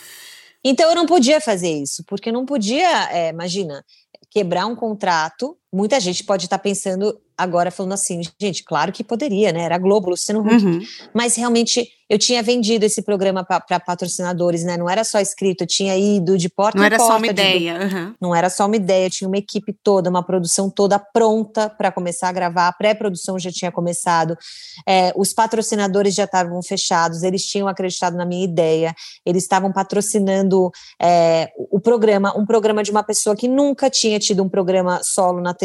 Então eu não podia fazer isso, porque eu não podia, é, imagina, quebrar um contrato. Muita gente pode estar pensando agora falando assim, gente, claro que poderia, né? Era Globo, Luciano Huck. Uhum. Mas realmente eu tinha vendido esse programa para patrocinadores, né? Não era só escrito, eu tinha ido de porta não em porta. Não era só uma ideia. De, uhum. Não era só uma ideia, tinha uma equipe toda, uma produção toda pronta para começar a gravar. A pré-produção já tinha começado, é, os patrocinadores já estavam fechados, eles tinham acreditado na minha ideia, eles estavam patrocinando é, o programa, um programa de uma pessoa que nunca tinha tido um programa solo na TV,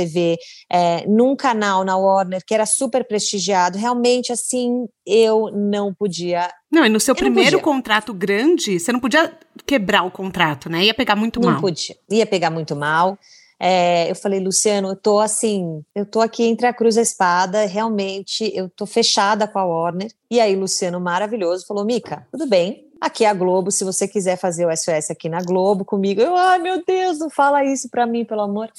é, num canal na Warner, que era super prestigiado. Realmente, assim, eu não podia. Não, e no seu primeiro contrato grande, você não podia quebrar o contrato, né? Ia pegar muito não mal. Não podia. Ia pegar muito mal. É, eu falei, Luciano, eu tô assim, eu tô aqui entre a cruz e a espada, realmente, eu tô fechada com a Warner. E aí, Luciano, maravilhoso, falou, Mica, tudo bem, aqui é a Globo, se você quiser fazer o SOS aqui na Globo comigo, eu, ai meu Deus, não fala isso para mim, pelo amor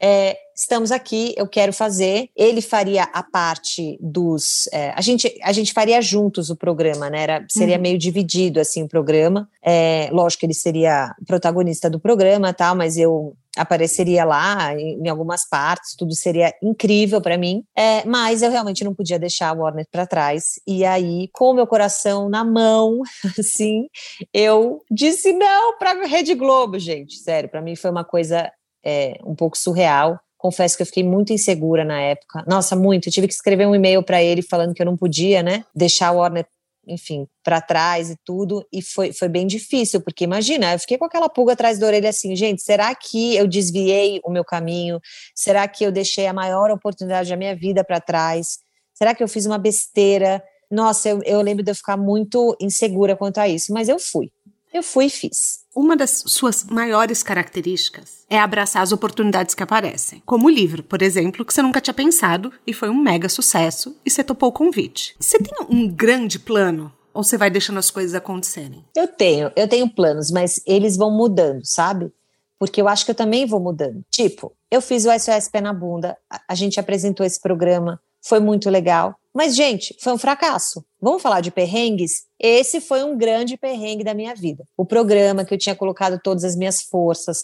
é, estamos aqui, eu quero fazer. Ele faria a parte dos. É, a, gente, a gente faria juntos o programa, né? Era, seria uhum. meio dividido assim o programa. É, lógico que ele seria protagonista do programa, tal, mas eu apareceria lá em, algumas partes, tudo seria incrível para mim. É, mas eu realmente não podia deixar a Warner para trás. E aí, com o meu coração na mão, assim, eu disse não para Rede Globo, gente. Sério, para mim foi uma coisa é, um pouco surreal. Confesso que eu fiquei muito insegura na época. Nossa, muito. Eu tive que escrever um e-mail para ele falando que eu não podia, né, deixar o Warner enfim, para trás e tudo, e foi, foi bem difícil, porque imagina, eu fiquei com aquela pulga atrás da orelha assim, gente, será que eu desviei o meu caminho? Será que eu deixei a maior oportunidade da minha vida para trás? Será que eu fiz uma besteira? Nossa, eu, eu lembro de eu ficar muito insegura quanto a isso, mas eu fui. Eu fui e fiz. Uma das suas maiores características é abraçar as oportunidades que aparecem. Como o livro, por exemplo, que você nunca tinha pensado e foi um mega sucesso e você topou o convite. Você tem um grande plano ou você vai deixando as coisas acontecerem? Eu tenho, eu tenho planos, mas eles vão mudando, sabe? Porque eu acho que eu também vou mudando. Tipo, eu fiz o SOS Pé na Bunda, a gente apresentou esse programa, foi muito legal. Mas, gente, foi um fracasso. Vamos falar de perrengues? Esse foi um grande perrengue da minha vida. O programa que eu tinha colocado todas as minhas forças,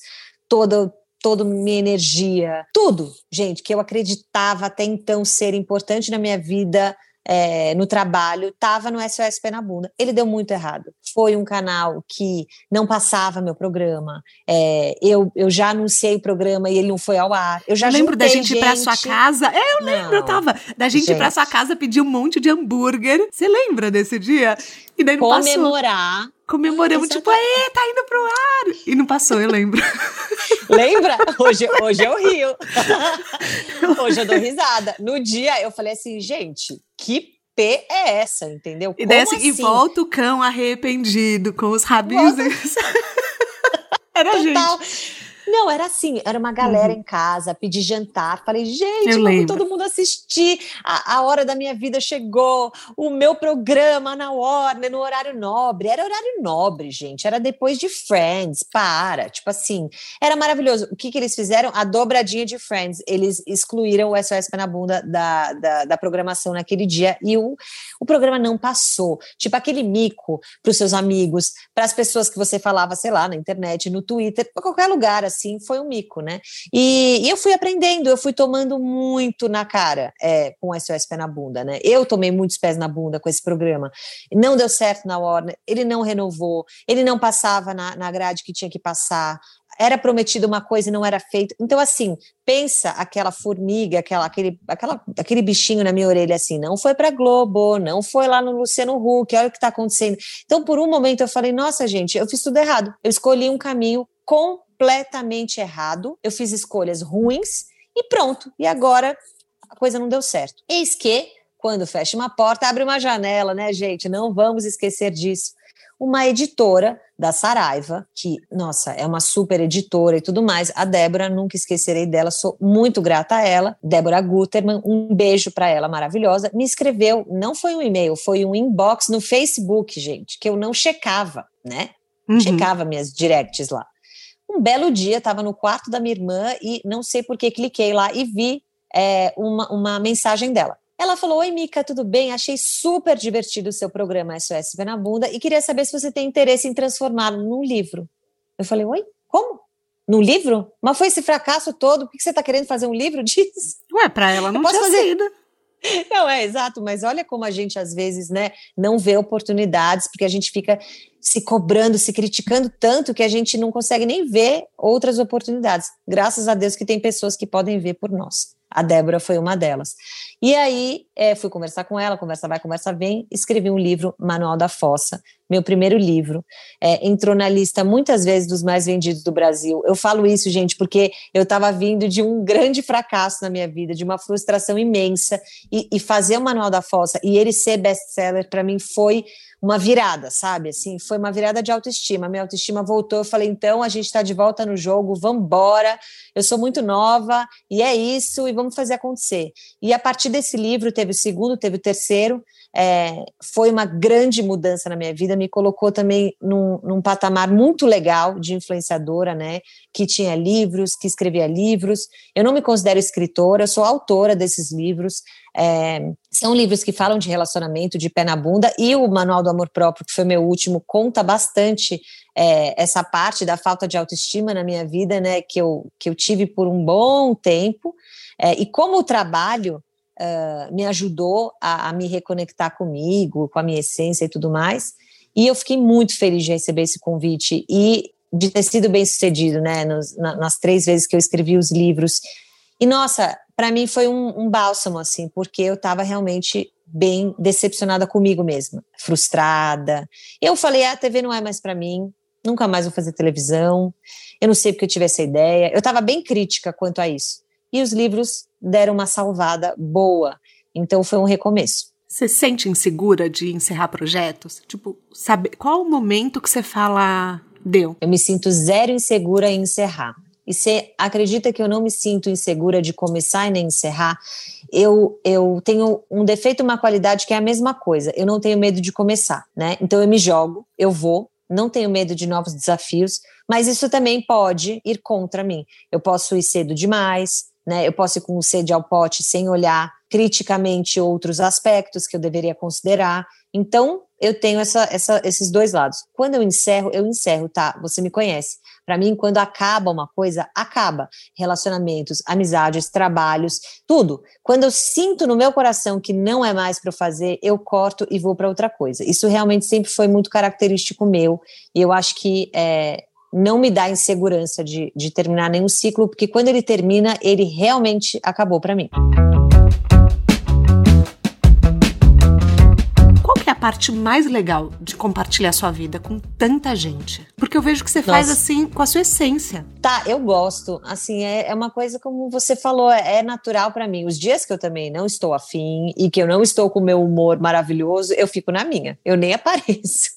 toda toda minha energia, tudo, gente, que eu acreditava até então ser importante na minha vida, é, no trabalho, estava no SOS Pé na Bunda. Ele deu muito errado. Foi um canal que não passava meu programa. É, eu, eu já anunciei o programa e ele não foi ao ar. Eu já eu lembro da gente, ir pra sua casa. É, eu lembro, não, eu tava. Da gente, gente ir pra sua casa pedir um monte de hambúrguer. Você lembra desse dia? E daí não Comemorar. Passou. Comemoramos, tipo, aê, tá indo pro ar! E não passou, eu lembro. Lembra? Hoje, hoje eu rio. hoje eu dou risada. No dia eu falei assim, gente, que P é essa, entendeu? E, daí, assim, assim? e volta o cão arrependido com os rabinhos. Era Total. gente. Não, era assim, era uma galera uhum. em casa, pedir jantar. Falei, gente, Eu vamos todo mundo assistir. A, a, hora da minha vida chegou. O meu programa na Warner, no horário nobre. Era horário nobre, gente. Era depois de Friends. Para. Tipo assim, era maravilhoso. O que, que eles fizeram? A dobradinha de Friends. Eles excluíram o SOS Pé na Bunda da, da, da programação naquele dia. E o, o programa não passou. Tipo aquele mico para os seus amigos, para as pessoas que você falava, sei lá, na internet, no Twitter, para qualquer lugar, assim assim, foi um mico, né? E, e eu fui aprendendo, eu fui tomando muito na cara é, com SOS Pé na Bunda, né? Eu tomei muitos pés na bunda com esse programa. Não deu certo na Warner, ele não renovou, ele não passava na, na grade que tinha que passar era prometido uma coisa e não era feito. Então, assim, pensa aquela formiga, aquela, aquele, aquela, aquele bichinho na minha orelha, assim, não foi para Globo, não foi lá no Luciano Huck, olha o que está acontecendo. Então, por um momento, eu falei, nossa, gente, eu fiz tudo errado. Eu escolhi um caminho com completamente errado, eu fiz escolhas ruins e pronto. E agora a coisa não deu certo. Eis que, quando fecha uma porta, abre uma janela, né, gente? Não vamos esquecer disso. Uma editora da Saraiva, que, nossa, é uma super editora e tudo mais. A Débora, nunca esquecerei dela, sou muito grata a ela. Débora Guterman, um beijo para ela, maravilhosa. Me escreveu, não foi um e-mail, foi um inbox no Facebook, gente, que eu não checava, né? Uhum. Checava minhas directs lá. Um belo dia, estava no quarto da minha irmã e não sei por que cliquei lá e vi é, uma, uma mensagem dela. Ela falou: Oi, Mica, tudo bem? Achei super divertido o seu programa SOS Pé na Bunda e queria saber se você tem interesse em transformá-lo num livro. Eu falei: Oi, como? Num livro? Mas foi esse fracasso todo? Por que você está querendo fazer um livro disso? Ué, para ela não posso fazer. Não, é exato, mas olha como a gente às vezes, né, não vê oportunidades, porque a gente fica se cobrando, se criticando tanto que a gente não consegue nem ver outras oportunidades. Graças a Deus que tem pessoas que podem ver por nós. A Débora foi uma delas. E aí é, fui conversar com ela, conversa vai, conversa vem, escrevi um livro, Manual da Fossa, meu primeiro livro. É, entrou na lista muitas vezes dos mais vendidos do Brasil. Eu falo isso, gente, porque eu estava vindo de um grande fracasso na minha vida, de uma frustração imensa, e, e fazer o Manual da Fossa e ele ser best-seller, para mim, foi uma virada, sabe? Assim, foi uma virada de autoestima. Minha autoestima voltou. Eu falei, então a gente está de volta no jogo, vamos embora. Eu sou muito nova e é isso, e vamos fazer acontecer. E a partir desse livro, teve o segundo, teve o terceiro. É, foi uma grande mudança na minha vida, me colocou também num, num, patamar muito legal de influenciadora, né? Que tinha livros, que escrevia livros. Eu não me considero escritora, eu sou autora desses livros. É, são livros que falam de relacionamento, de pé na bunda, e o Manual do Amor Próprio, que foi meu último, conta bastante é, essa parte da falta de autoestima na minha vida, né? Que eu, que eu tive por um bom tempo. É, e como o trabalho uh, me ajudou a, a, me reconectar comigo, com a minha essência e tudo mais. E eu fiquei muito feliz de receber esse convite e de ter sido bem sucedido, né? Nos, na, nas três vezes que eu escrevi os livros. E nossa, para mim foi um, um bálsamo, assim, porque eu estava realmente bem decepcionada comigo mesma, frustrada. Eu falei: ah, a TV não é mais para mim, nunca mais vou fazer televisão, eu não sei porque eu tive essa ideia. Eu estava bem crítica quanto a isso. E os livros deram uma salvada boa. Então foi um recomeço. Você se sente insegura de encerrar projetos? Tipo, sabe qual o momento que você fala deu? Eu me sinto zero insegura em encerrar. E você acredita que eu não me sinto insegura de começar e nem encerrar? Eu, eu tenho um defeito e uma qualidade que é a mesma coisa. Eu não tenho medo de começar, né? Então eu me jogo, eu vou, não tenho medo de novos desafios, mas isso também pode ir contra mim. Eu posso ir cedo demais, né? Eu posso ir com sede ao pote sem olhar criticamente outros aspectos que eu deveria considerar. Então, eu tenho essa, essa, esses dois lados. Quando eu encerro, eu encerro, tá? Você me conhece. Para mim, quando acaba uma coisa, acaba. Relacionamentos, amizades, trabalhos, tudo. Quando eu sinto no meu coração que não é mais para eu fazer, eu corto e vou para outra coisa. Isso realmente sempre foi muito característico meu. E eu acho que é, não me dá insegurança de, de terminar nenhum ciclo, porque quando ele termina, ele realmente acabou para mim. Parte mais legal de compartilhar sua vida com tanta gente? Porque eu vejo que você Nossa. faz assim com a sua essência. Tá, eu gosto. Assim, é, é uma coisa como você falou, é, é natural para mim. Os dias que eu também não estou afim e que eu não estou com o meu humor maravilhoso, eu fico na minha. Eu nem apareço.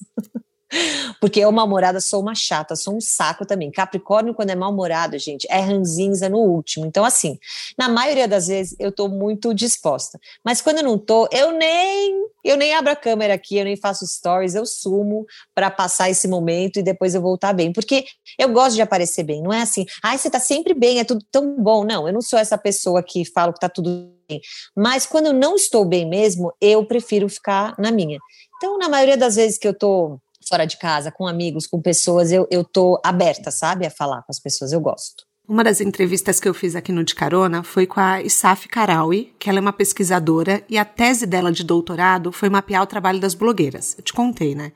Porque eu, mal-humorada, sou uma chata, sou um saco também. Capricórnio, quando é mal-humorado, gente, é ranzinza no último. Então, assim, na maioria das vezes eu tô muito disposta. Mas quando eu não tô, eu nem eu nem abro a câmera aqui, eu nem faço stories, eu sumo para passar esse momento e depois eu voltar bem. Porque eu gosto de aparecer bem, não é assim, ai, você tá sempre bem, é tudo tão bom. Não, eu não sou essa pessoa que fala que tá tudo bem. Mas quando eu não estou bem mesmo, eu prefiro ficar na minha. Então, na maioria das vezes que eu tô fora de casa, com amigos, com pessoas, eu, eu tô aberta, sabe, a falar com as pessoas, eu gosto. Uma das entrevistas que eu fiz aqui no De Carona foi com a Isaf Karawi, que ela é uma pesquisadora e a tese dela de doutorado foi mapear o trabalho das blogueiras. Eu te contei, né?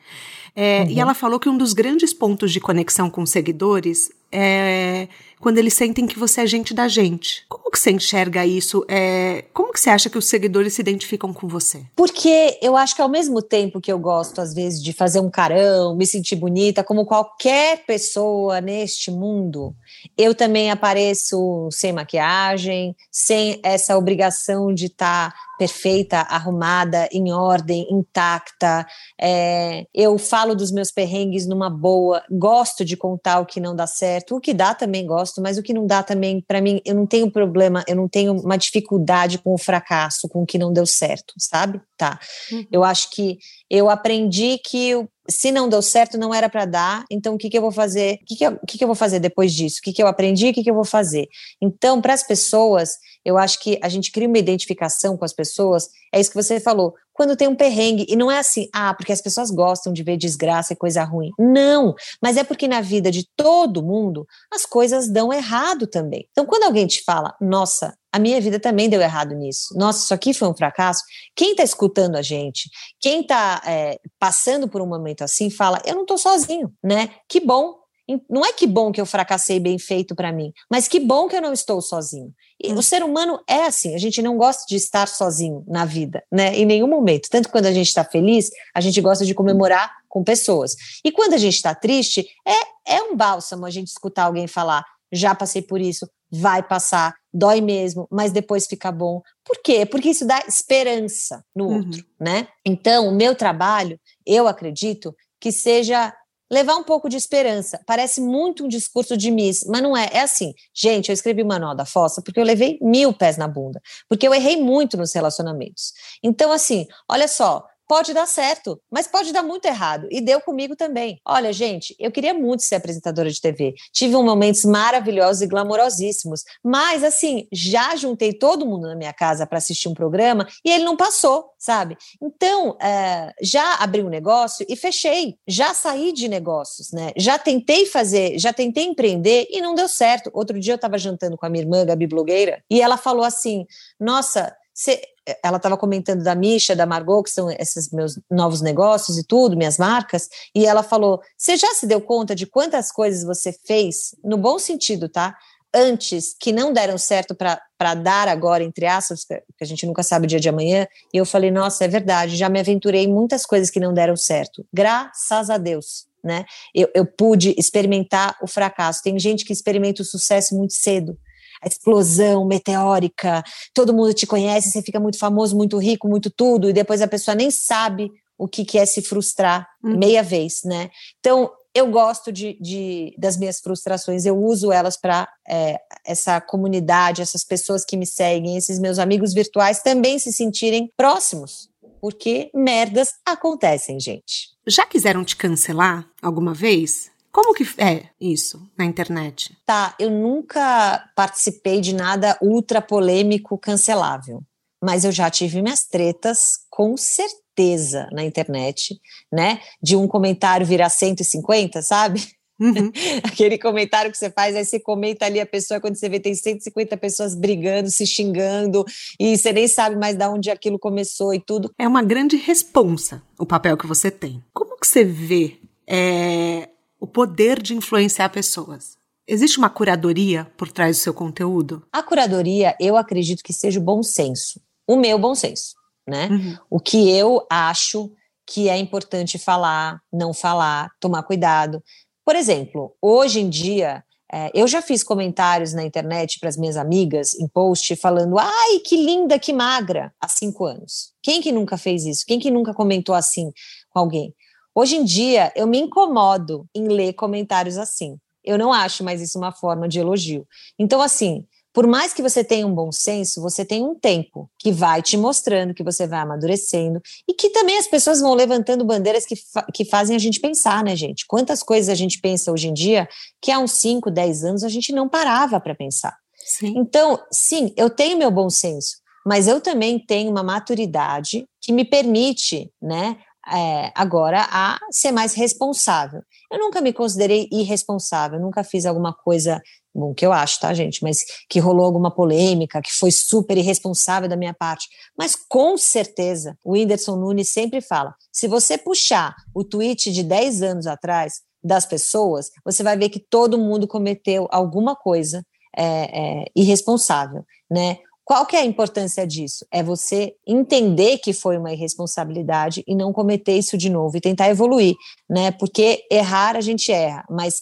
É, uhum. E ela falou que um dos grandes pontos de conexão com seguidores é quando eles sentem que você é gente da gente. Como que você enxerga isso? É, como que você acha que os seguidores se identificam com você? Porque eu acho que ao mesmo tempo que eu gosto, às vezes, de fazer um carão, me sentir bonita, como qualquer pessoa neste mundo, eu também apareço sem maquiagem, sem essa obrigação de estar tá perfeita, arrumada, em ordem, intacta. É, eu falo dos meus perrengues numa boa, gosto de contar o que não dá certo, o que dá também gosto, mas o que não dá também, para mim, eu não tenho problema, eu não tenho uma dificuldade com o fracasso, com o que não deu certo, sabe? Tá. Uhum. Eu acho que eu aprendi que se não deu certo, não era para dar, então o que, que eu vou fazer? O que, que, eu, o que, que eu vou fazer depois disso? O que, que eu aprendi? O que, que eu vou fazer? Então, para as pessoas, eu acho que a gente cria uma identificação com as pessoas, é isso que você falou. Quando tem um perrengue, e não é assim, ah, porque as pessoas gostam de ver desgraça e coisa ruim. Não, mas é porque na vida de todo mundo as coisas dão errado também. Então, quando alguém te fala, nossa, a minha vida também deu errado nisso. Nossa, isso aqui foi um fracasso. Quem está escutando a gente, quem está é, passando por um momento assim, fala: eu não estou sozinho, né? Que bom. Não é que bom que eu fracassei bem feito para mim, mas que bom que eu não estou sozinho. E hum. o ser humano é assim, a gente não gosta de estar sozinho na vida, né? Em nenhum momento. Tanto quando a gente está feliz, a gente gosta de comemorar com pessoas. E quando a gente está triste, é, é um bálsamo a gente escutar alguém falar: já passei por isso, vai passar, dói mesmo, mas depois fica bom. Por quê? Porque isso dá esperança no uhum. outro, né? Então, o meu trabalho, eu acredito que seja levar um pouco de esperança. Parece muito um discurso de Miss, mas não é. É assim, gente, eu escrevi o Manual da Fossa porque eu levei mil pés na bunda, porque eu errei muito nos relacionamentos. Então, assim, olha só, pode dar certo, mas pode dar muito errado. E deu comigo também. Olha, gente, eu queria muito ser apresentadora de TV. Tive momentos maravilhosos e glamorosíssimos. Mas, assim, já juntei todo mundo na minha casa para assistir um programa e ele não passou, sabe? Então, é, já abri um negócio e fechei. Já saí de negócios, né? Já tentei fazer, já tentei empreender e não deu certo. Outro dia eu estava jantando com a minha irmã, Gabi Blogueira, e ela falou assim: Nossa, você ela estava comentando da Misha, da Margot, que são esses meus novos negócios e tudo, minhas marcas, e ela falou: Você já se deu conta de quantas coisas você fez, no bom sentido, tá? antes que não deram certo para dar agora, entre aspas, que a gente nunca sabe o dia de amanhã, e eu falei, nossa, é verdade, já me aventurei em muitas coisas que não deram certo. Graças a Deus. Né? Eu, eu pude experimentar o fracasso. Tem gente que experimenta o sucesso muito cedo a explosão meteórica, todo mundo te conhece, você fica muito famoso, muito rico, muito tudo, e depois a pessoa nem sabe o que, que é se frustrar hum. meia vez, né? Então, eu gosto de, de, das minhas frustrações, eu uso elas para é, essa comunidade, essas pessoas que me seguem, esses meus amigos virtuais também se sentirem próximos, porque merdas acontecem, gente. Já quiseram te cancelar alguma vez? Como que é isso na internet? Tá, eu nunca participei de nada ultra polêmico cancelável, mas eu já tive minhas tretas com certeza na internet, né? De um comentário virar 150, sabe? Uhum. Aquele comentário que você faz, aí você comenta ali a pessoa, quando você vê tem 150 pessoas brigando, se xingando, e você nem sabe mais de onde aquilo começou e tudo. É uma grande responsa o papel que você tem. Como que você vê é, o poder de influenciar pessoas. Existe uma curadoria por trás do seu conteúdo? A curadoria, eu acredito que seja o bom senso. O meu bom senso, né? Uhum. O que eu acho que é importante falar, não falar, tomar cuidado. Por exemplo, hoje em dia, é, eu já fiz comentários na internet para as minhas amigas em post falando: ai, que linda, que magra, há cinco anos. Quem que nunca fez isso? Quem que nunca comentou assim com alguém? Hoje em dia, eu me incomodo em ler comentários assim. Eu não acho mais isso uma forma de elogio. Então, assim, por mais que você tenha um bom senso, você tem um tempo que vai te mostrando que você vai amadurecendo e que também as pessoas vão levantando bandeiras que, fa que fazem a gente pensar, né, gente? Quantas coisas a gente pensa hoje em dia que há uns 5, 10 anos a gente não parava para pensar. Sim. Então, sim, eu tenho meu bom senso, mas eu também tenho uma maturidade que me permite, né, é, agora a ser mais responsável. Eu nunca me considerei irresponsável, nunca fiz alguma coisa, bom, que eu acho, tá, gente, mas que rolou alguma polêmica, que foi super irresponsável da minha parte. Mas com certeza, o Whindersson Nunes sempre fala: se você puxar o tweet de 10 anos atrás das pessoas, você vai ver que todo mundo cometeu alguma coisa é, é, irresponsável, né? Qual que é a importância disso? É você entender que foi uma irresponsabilidade e não cometer isso de novo e tentar evoluir, né? Porque errar a gente erra, mas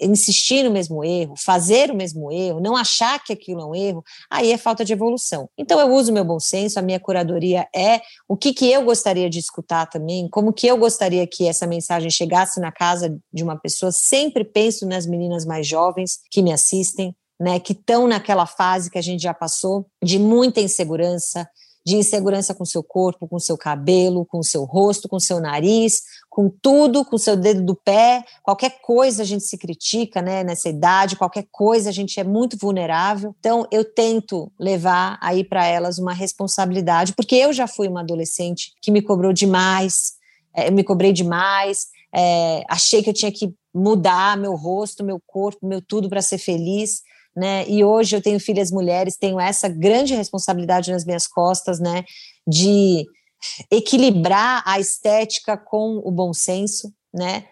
insistir no mesmo erro, fazer o mesmo erro, não achar que aquilo é um erro, aí é falta de evolução. Então eu uso meu bom senso, a minha curadoria é o que, que eu gostaria de escutar também, como que eu gostaria que essa mensagem chegasse na casa de uma pessoa. Sempre penso nas meninas mais jovens que me assistem, né, que estão naquela fase que a gente já passou de muita insegurança, de insegurança com seu corpo, com seu cabelo, com seu rosto, com seu nariz, com tudo, com seu dedo do pé, qualquer coisa a gente se critica, né, nessa idade, qualquer coisa a gente é muito vulnerável. Então eu tento levar aí para elas uma responsabilidade, porque eu já fui uma adolescente que me cobrou demais, é, eu me cobrei demais, é, achei que eu tinha que mudar meu rosto, meu corpo, meu tudo para ser feliz né? E hoje eu tenho filhas mulheres, tenho essa grande responsabilidade nas minhas costas, né? De equilibrar a estética com o bom senso, né?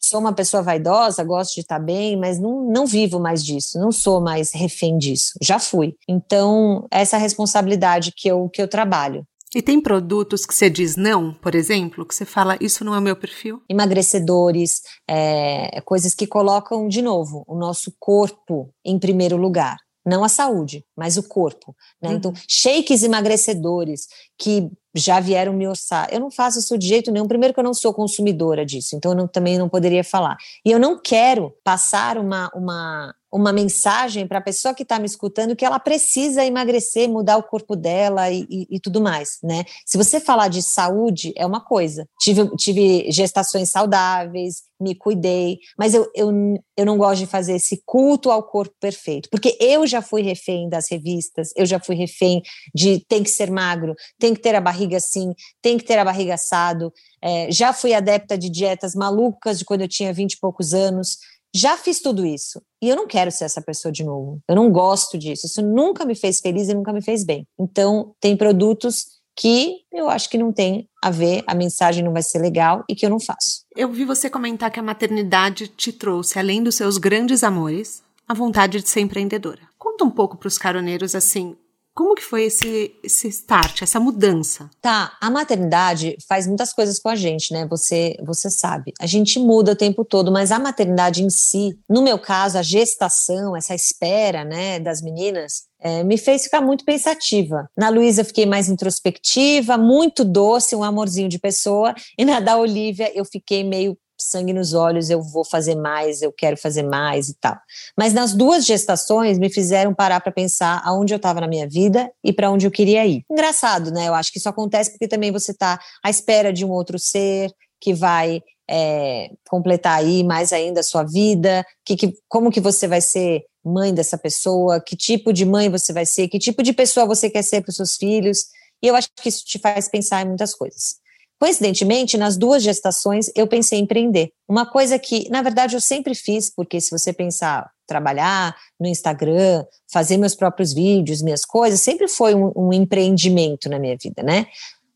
Sou uma pessoa vaidosa, gosto de estar bem, mas não, não vivo mais disso, não sou mais refém disso, já fui. Então, essa responsabilidade que eu, que eu trabalho. E tem produtos que você diz não, por exemplo, que você fala, isso não é o meu perfil? Emagrecedores, é, coisas que colocam, de novo, o nosso corpo em primeiro lugar. Não a saúde, mas o corpo. Né? Uhum. Então, shakes emagrecedores que já vieram me orçar. Eu não faço isso de jeito nenhum. Primeiro que eu não sou consumidora disso, então eu não, também não poderia falar. E eu não quero passar uma, uma uma mensagem para a pessoa que está me escutando que ela precisa emagrecer, mudar o corpo dela e, e, e, tudo mais, né? Se você falar de saúde, é uma coisa. Tive, tive gestações saudáveis, me cuidei, mas eu, eu, eu não gosto de fazer esse culto ao corpo perfeito, porque eu já fui refém das revistas, eu já fui refém de tem que ser magro, tem que ter a barriga assim, tem que ter a barriga assado, é, já fui adepta de dietas malucas de quando eu tinha vinte e poucos anos, já fiz tudo isso e eu não quero ser essa pessoa de novo. Eu não gosto disso. Isso nunca me fez feliz e nunca me fez bem. Então, tem produtos que eu acho que não tem a ver, a mensagem não vai ser legal e que eu não faço. Eu vi você comentar que a maternidade te trouxe, além dos seus grandes amores, a vontade de ser empreendedora. Conta um pouco para os caroneiros assim, como que foi esse, esse start, essa mudança? Tá, a maternidade faz muitas coisas com a gente, né? Você, você sabe. A gente muda o tempo todo, mas a maternidade em si, no meu caso, a gestação, essa espera, né, das meninas, é, me fez ficar muito pensativa. Na Luísa fiquei mais introspectiva, muito doce, um amorzinho de pessoa, e na da Olivia eu fiquei meio sangue nos olhos, eu vou fazer mais, eu quero fazer mais e tal. Mas nas duas gestações me fizeram parar para pensar aonde eu estava na minha vida e para onde eu queria ir. Engraçado, né? Eu acho que isso acontece porque também você está à espera de um outro ser que vai é, completar aí mais ainda a sua vida, que, que, como que você vai ser mãe dessa pessoa, que tipo de mãe você vai ser, que tipo de pessoa você quer ser para os seus filhos. E eu acho que isso te faz pensar em muitas coisas. Coincidentemente, nas duas gestações, eu pensei em empreender. Uma coisa que, na verdade, eu sempre fiz, porque se você pensar trabalhar no Instagram, fazer meus próprios vídeos, minhas coisas, sempre foi um, um empreendimento na minha vida, né?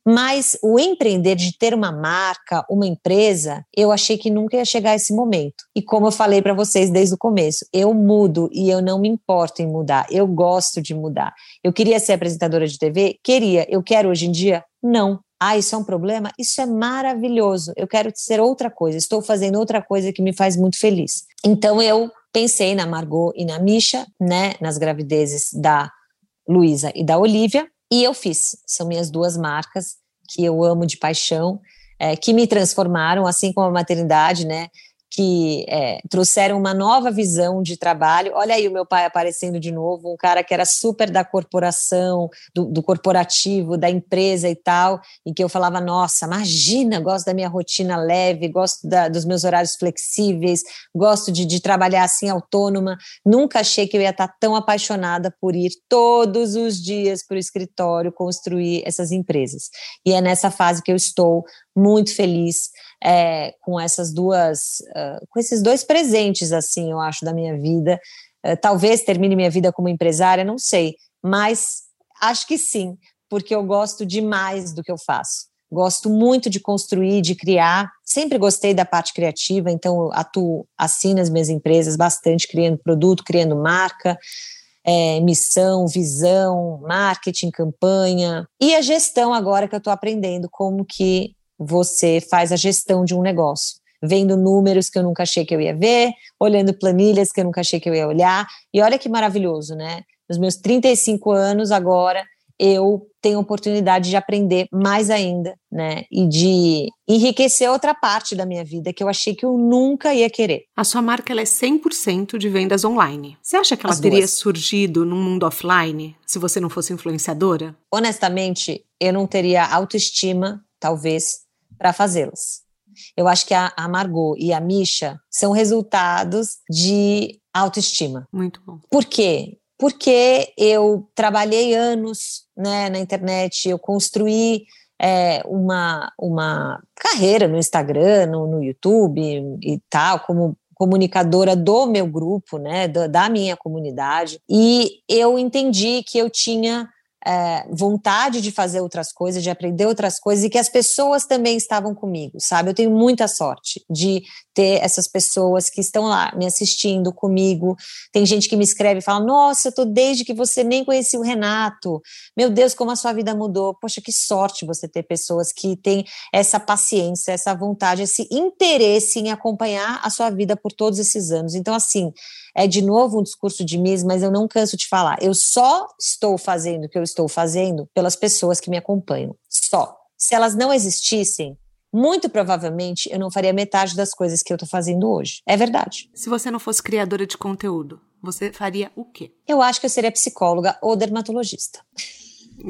Mas o empreender de ter uma marca, uma empresa, eu achei que nunca ia chegar esse momento. E como eu falei para vocês desde o começo, eu mudo e eu não me importo em mudar. Eu gosto de mudar. Eu queria ser apresentadora de TV? Queria. Eu quero hoje em dia? Não. Ah, isso é um problema? Isso é maravilhoso. Eu quero ser outra coisa. Estou fazendo outra coisa que me faz muito feliz. Então eu pensei na Margot e na Misha, né, nas gravidezes da Luísa e da Olivia, e eu fiz. São minhas duas marcas que eu amo de paixão, é, que me transformaram, assim como a maternidade, né? Que é, trouxeram uma nova visão de trabalho. Olha aí o meu pai aparecendo de novo, um cara que era super da corporação, do, do, corporativo, da empresa e tal, e que eu falava: nossa, imagina, gosto da minha rotina leve, gosto da, dos meus horários flexíveis, gosto de, de, trabalhar assim autônoma. Nunca achei que eu ia estar tão apaixonada por ir todos os dias para o escritório construir essas empresas. E é nessa fase que eu estou muito feliz é, com essas duas, uh, com esses dois presentes, assim, eu acho, da minha vida. Uh, talvez termine minha vida como empresária, não sei, mas acho que sim, porque eu gosto demais do que eu faço. Gosto muito de construir, de criar. Sempre gostei da parte criativa, então atuo assim nas minhas empresas bastante, criando produto, criando marca. É, missão, visão, marketing, campanha e a gestão agora que eu estou aprendendo como que você faz a gestão de um negócio, vendo números que eu nunca achei que eu ia ver, olhando planilhas que eu nunca achei que eu ia olhar. E olha que maravilhoso, né? Nos meus 35 anos agora, eu tenho oportunidade de aprender mais ainda, né? E de enriquecer outra parte da minha vida que eu achei que eu nunca ia querer. A sua marca ela é 100% de vendas online. Você acha que ela As teria duas. surgido num mundo offline se você não fosse influenciadora? Honestamente, eu não teria autoestima, talvez, para fazê-las. Eu acho que a, a Margot e a Misha são resultados de autoestima. Muito bom. Por quê? Porque eu trabalhei anos né, na internet, eu construí é, uma, uma carreira no Instagram, no, no YouTube e tal, como comunicadora do meu grupo, né, da, da minha comunidade, e eu entendi que eu tinha é, vontade de fazer outras coisas, de aprender outras coisas e que as pessoas também estavam comigo, sabe? Eu tenho muita sorte de ter essas pessoas que estão lá me assistindo comigo. Tem gente que me escreve e fala: Nossa, eu tô desde que você nem conhecia o Renato. Meu Deus, como a sua vida mudou. Poxa, que sorte você ter pessoas que têm essa paciência, essa vontade, esse interesse em acompanhar a sua vida por todos esses anos. Então, assim, é de novo um discurso de mim, mas eu não canso de falar. Eu só estou fazendo o que eu estou fazendo pelas pessoas que me acompanham. Só. Se elas não existissem, muito provavelmente eu não faria metade das coisas que eu estou fazendo hoje. É verdade. Se você não fosse criadora de conteúdo, você faria o quê? Eu acho que eu seria psicóloga ou dermatologista.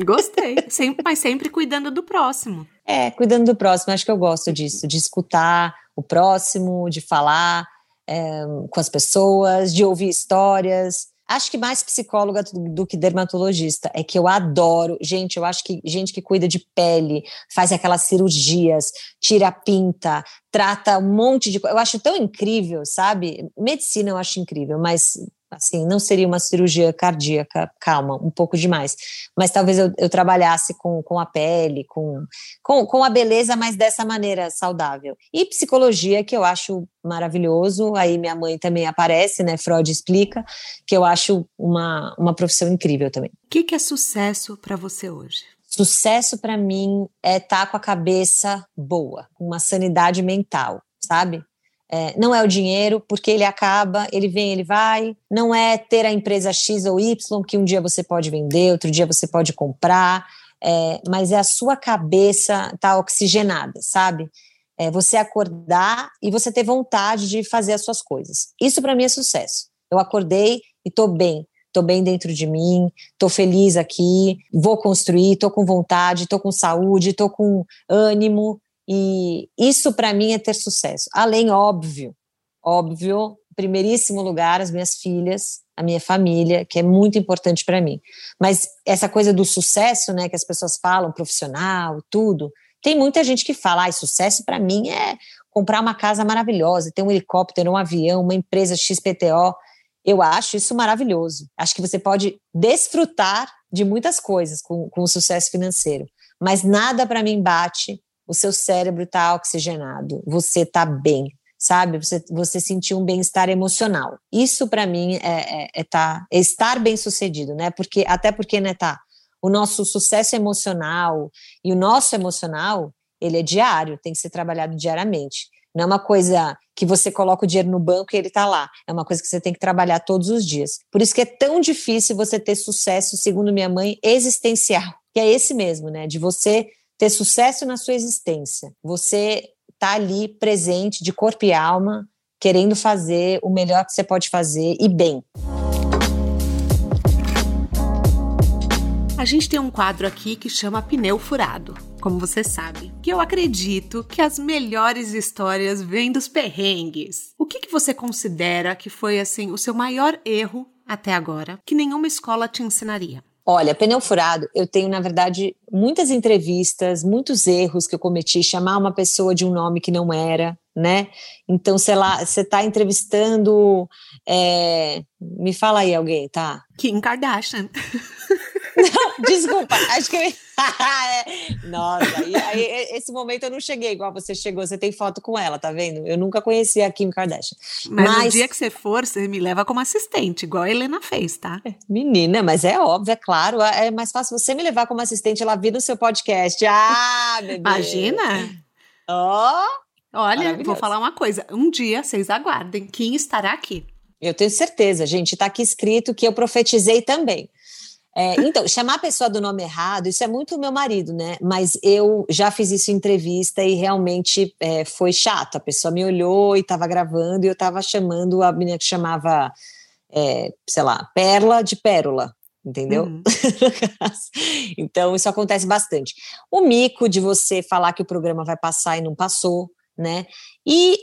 Gostei, sempre, mas sempre cuidando do próximo. É, cuidando do próximo, acho que eu gosto disso, de escutar o próximo, de falar é, com as pessoas, de ouvir histórias. Acho que mais psicóloga do, que dermatologista. É que eu adoro. Gente, eu acho que gente que cuida de pele, faz aquelas cirurgias, tira a pinta, trata um monte de coisa. Eu acho tão incrível, sabe? Medicina eu acho incrível, mas assim, não seria uma cirurgia cardíaca, calma, um pouco demais, mas talvez eu, eu trabalhasse com, com a pele, com, com, com a beleza, mas dessa maneira saudável. E psicologia, que eu acho maravilhoso, aí minha mãe também aparece, né, Freud explica, que eu acho uma, uma profissão incrível também. O que, que é sucesso para você hoje? Sucesso para mim é estar tá com a cabeça boa, com uma sanidade mental, sabe? É, não é o dinheiro, porque ele acaba, ele vem, ele vai. Não é ter a empresa X ou Y, que um dia você pode vender, outro dia você pode comprar, é, mas é a sua cabeça tá oxigenada, sabe? É você acordar e você ter vontade de fazer as suas coisas. Isso para mim é sucesso. Eu acordei e tô bem, tô bem dentro de mim, tô feliz aqui, vou construir, tô com vontade, tô com saúde, tô com ânimo, e isso para mim é ter sucesso. Além, óbvio, óbvio, primeiríssimo lugar, as minhas filhas, a minha família, que é muito importante para mim. Mas essa coisa do sucesso, né, que as pessoas falam, profissional, tudo, tem muita gente que fala, ah, sucesso para mim é comprar uma casa maravilhosa, ter um helicóptero, um avião, uma empresa XPTO. Eu acho isso maravilhoso. Acho que você pode desfrutar de muitas coisas com, com o sucesso financeiro. Mas nada para mim bate o seu cérebro está oxigenado, você está bem, sabe? Você, você sentiu um bem-estar emocional. Isso para mim é, é, é, tá, é estar bem sucedido, né? Porque até porque, né, tá? O nosso sucesso emocional e o nosso emocional, ele é diário, tem que ser trabalhado diariamente. Não é uma coisa que você coloca o dinheiro no banco e ele está lá. É uma coisa que você tem que trabalhar todos os dias. Por isso que é tão difícil você ter sucesso, segundo minha mãe, existencial, que é esse mesmo, né? De você ter sucesso na sua existência. Você está ali presente de corpo e alma, querendo fazer o melhor que você pode fazer e bem. A gente tem um quadro aqui que chama Pneu Furado, como você sabe. Que eu acredito que as melhores histórias vêm dos perrengues. O que, que você considera que foi assim o seu maior erro até agora, que nenhuma escola te ensinaria? Olha, pneu furado, eu tenho, na verdade, muitas entrevistas, muitos erros que eu cometi, chamar uma pessoa de um nome que não era, né? Então, sei lá, você está entrevistando. É... Me fala aí alguém, tá? Kim Kardashian. Não, desculpa, acho que. é. Nossa, aí, aí, esse momento eu não cheguei igual você chegou. Você tem foto com ela, tá vendo? Eu nunca conheci a Kim Kardashian. Mas, mas... no dia que você for, você me leva como assistente, igual a Helena fez, tá? É, menina, mas é óbvio, é claro. É mais fácil você me levar como assistente, ela vir no seu podcast. Ah, bebê. Imagina! Ó! Oh, Olha, vou falar uma coisa. Um dia, vocês aguardem, Kim estará aqui. Eu tenho certeza, gente. Está aqui escrito que eu profetizei também. É, então, chamar a pessoa do nome errado, isso é muito meu marido, né? Mas eu já fiz isso em entrevista e realmente é, foi chato. A pessoa me olhou e estava gravando e eu estava chamando a menina que chamava, é, sei lá, Perla de Pérola, entendeu? Uhum. então, isso acontece bastante. O mico de você falar que o programa vai passar e não passou, né? E,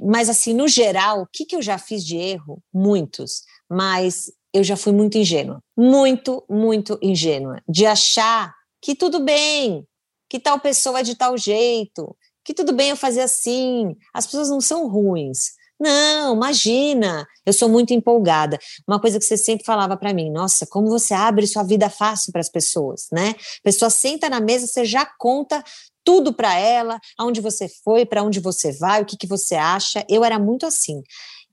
mas assim, no geral, o que, que eu já fiz de erro? Muitos. Mas eu já fui muito ingênua, muito, muito ingênua, de achar que tudo bem, que tal pessoa é de tal jeito, que tudo bem eu fazer assim, as pessoas não são ruins. Não, imagina, eu sou muito empolgada. Uma coisa que você sempre falava para mim, nossa, como você abre sua vida fácil para as pessoas, né? A pessoa senta na mesa, você já conta tudo para ela, aonde você foi, para onde você vai, o que, que você acha. Eu era muito assim.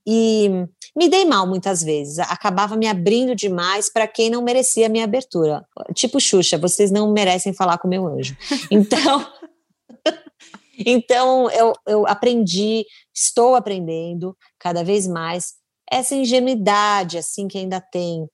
E me dei mal muitas vezes, acabava me abrindo demais para quem não merecia a minha abertura. Tipo Xuxa, vocês não merecem falar com meu anjo. Então, então eu, eu aprendi, estou aprendendo cada vez mais essa ingenuidade assim que ainda tem.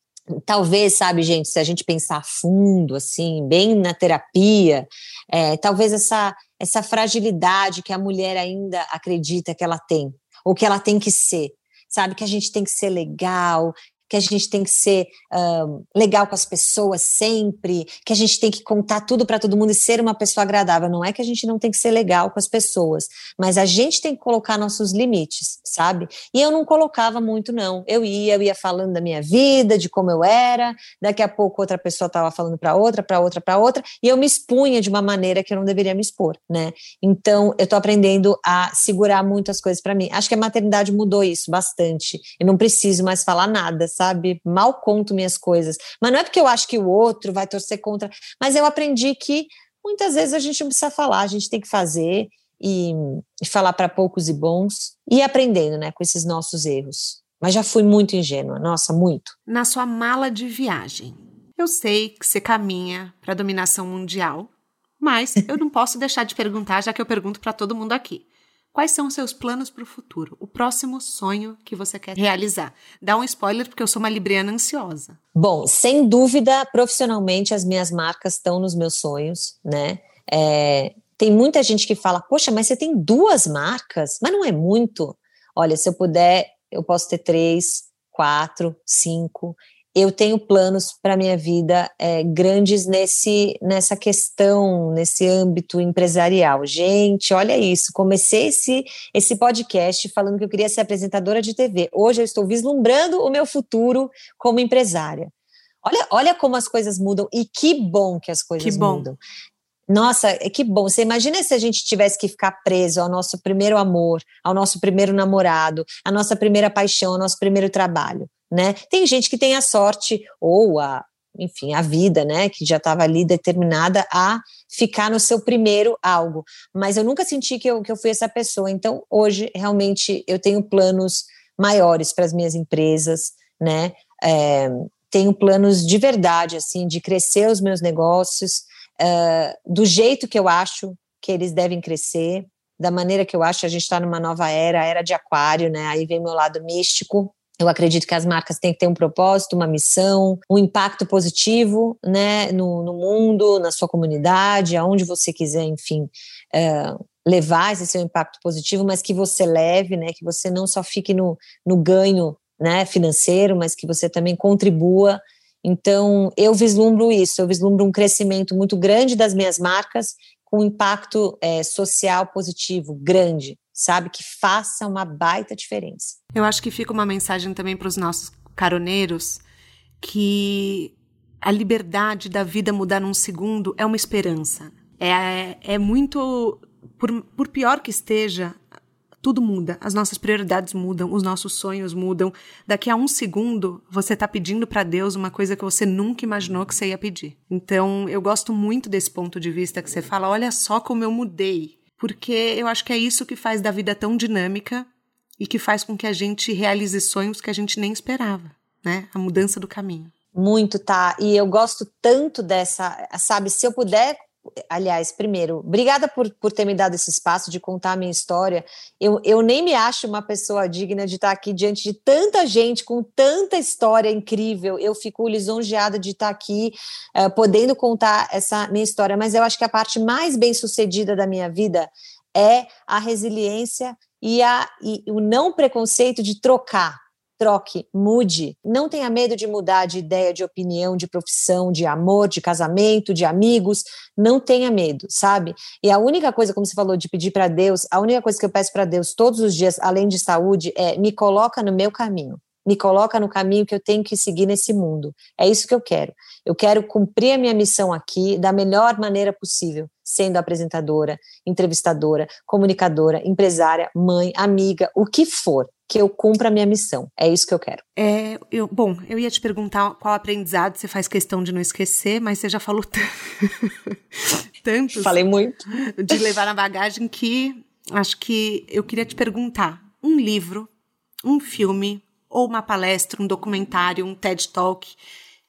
Talvez, sabe, gente, se a gente pensar fundo, assim, bem na terapia, é, talvez essa, essa fragilidade que a mulher ainda acredita que ela tem, ou que ela tem que ser sabe? Que a gente tem que ser legal, que a gente tem que ser uh, legal com as pessoas sempre, que a gente tem que contar tudo para todo mundo e ser uma pessoa agradável. Não é que a gente não tem que ser legal com as pessoas, mas a gente tem que colocar nossos limites, sabe? E eu não colocava muito, não. Eu ia, eu ia falando da minha vida, de como eu era, daqui a pouco outra pessoa estava falando para outra, para outra, para outra, e eu me expunha de uma maneira que eu não deveria me expor, né? Então, eu estou aprendendo a segurar muito as coisas para mim. Acho que a maternidade mudou isso bastante. Eu não preciso mais falar nada, sabe? Mal conto minhas coisas. Mas não é porque eu acho que o outro vai torcer contra, mas eu aprendi que muitas vezes a gente não precisa falar, a gente tem que fazer e, e falar para poucos e bons e aprendendo, né, com esses nossos erros. Mas já fui muito ingênua, nossa, muito. Na sua mala de viagem, eu sei que você caminha para a dominação mundial, mas eu não posso deixar de perguntar, já que eu pergunto para todo mundo aqui. Quais são os seus planos para o futuro? O próximo sonho que você quer realizar? Dá um spoiler, porque eu sou uma libriana ansiosa. Bom, sem dúvida, profissionalmente, as minhas marcas estão nos meus sonhos, né? É, tem muita gente que fala, poxa, mas você tem duas marcas? Mas não é muito. Olha, se eu puder, eu posso ter três, quatro, cinco eu tenho planos para minha vida é, grandes nesse nessa questão, nesse âmbito empresarial. Gente, olha isso. Comecei esse esse podcast falando que eu queria ser apresentadora de TV. Hoje eu estou vislumbrando o meu futuro como empresária. Olha, olha como as coisas mudam e que bom que as coisas que mudam. Nossa, é que bom. Você imagina se a gente tivesse que ficar preso ao nosso primeiro amor, ao nosso primeiro namorado, à nossa primeira paixão, ao nosso primeiro trabalho né? Tem gente que tem a sorte ou a, enfim, a vida, né, que já estava ali determinada a ficar no seu primeiro algo. Mas eu nunca senti que eu, que eu fui essa pessoa. Então, hoje, realmente, eu tenho planos maiores para as minhas empresas, né? É, tenho planos de verdade, assim, de crescer os meus negócios uh, do jeito que eu acho que eles devem crescer, da maneira que eu acho. A gente está numa nova era, era de aquário, né? Aí vem meu lado místico, eu acredito que as marcas têm que ter um propósito, uma missão, um impacto positivo né, no, no mundo, na sua comunidade, aonde você quiser, enfim, é, levar esse seu impacto positivo, mas que você leve, né, que você não só fique no, no ganho né, financeiro, mas que você também contribua. Então, eu vislumbro isso, eu vislumbro um crescimento muito grande das minhas marcas com impacto é, social positivo, grande sabe? Que faça uma baita diferença. Eu acho que fica uma mensagem também para os nossos caroneiros que a liberdade da vida mudar num segundo é uma esperança. É, é muito. Por, por pior que esteja, tudo muda, as nossas prioridades mudam, os nossos sonhos mudam. Daqui a um segundo, você está pedindo para Deus uma coisa que você nunca imaginou que você ia pedir. Então, eu gosto muito desse ponto de vista que você fala: olha só como eu mudei porque eu acho que é isso que faz da vida tão dinâmica e que faz com que a gente realize sonhos que a gente nem esperava, né? A mudança do caminho. Muito, tá. E eu gosto tanto dessa, sabe, se eu puder aliás, primeiro, obrigada por, por ter me dado esse espaço de contar a minha história. Eu, eu nem me acho uma pessoa digna de estar aqui diante de tanta gente com tanta história incrível. Eu fico lisonjeada de estar aqui, uh, podendo contar essa minha história. Mas eu acho que a parte mais bem sucedida da minha vida é a resiliência e, a, e o não preconceito de trocar troque, mude. Não tenha medo de mudar de ideia, de opinião, de profissão, de amor, de casamento, de amigos. Não tenha medo, sabe? E a única coisa, como você falou, de pedir para Deus, a única coisa que eu peço para Deus todos os dias, além de saúde, é me coloca no meu caminho. Me coloca no caminho que eu tenho que seguir nesse mundo. É isso que eu quero. Eu quero cumprir a minha missão aqui da melhor maneira possível, sendo apresentadora, entrevistadora, comunicadora, empresária, mãe, amiga, o que for que eu cumpra a minha missão. É isso que eu quero. É, eu, bom, eu ia te perguntar qual aprendizado você faz questão de não esquecer, mas você já falou tanto. Falei muito. De levar na bagagem que acho que eu queria te perguntar: um livro, um filme, ou uma palestra, um documentário, um TED Talk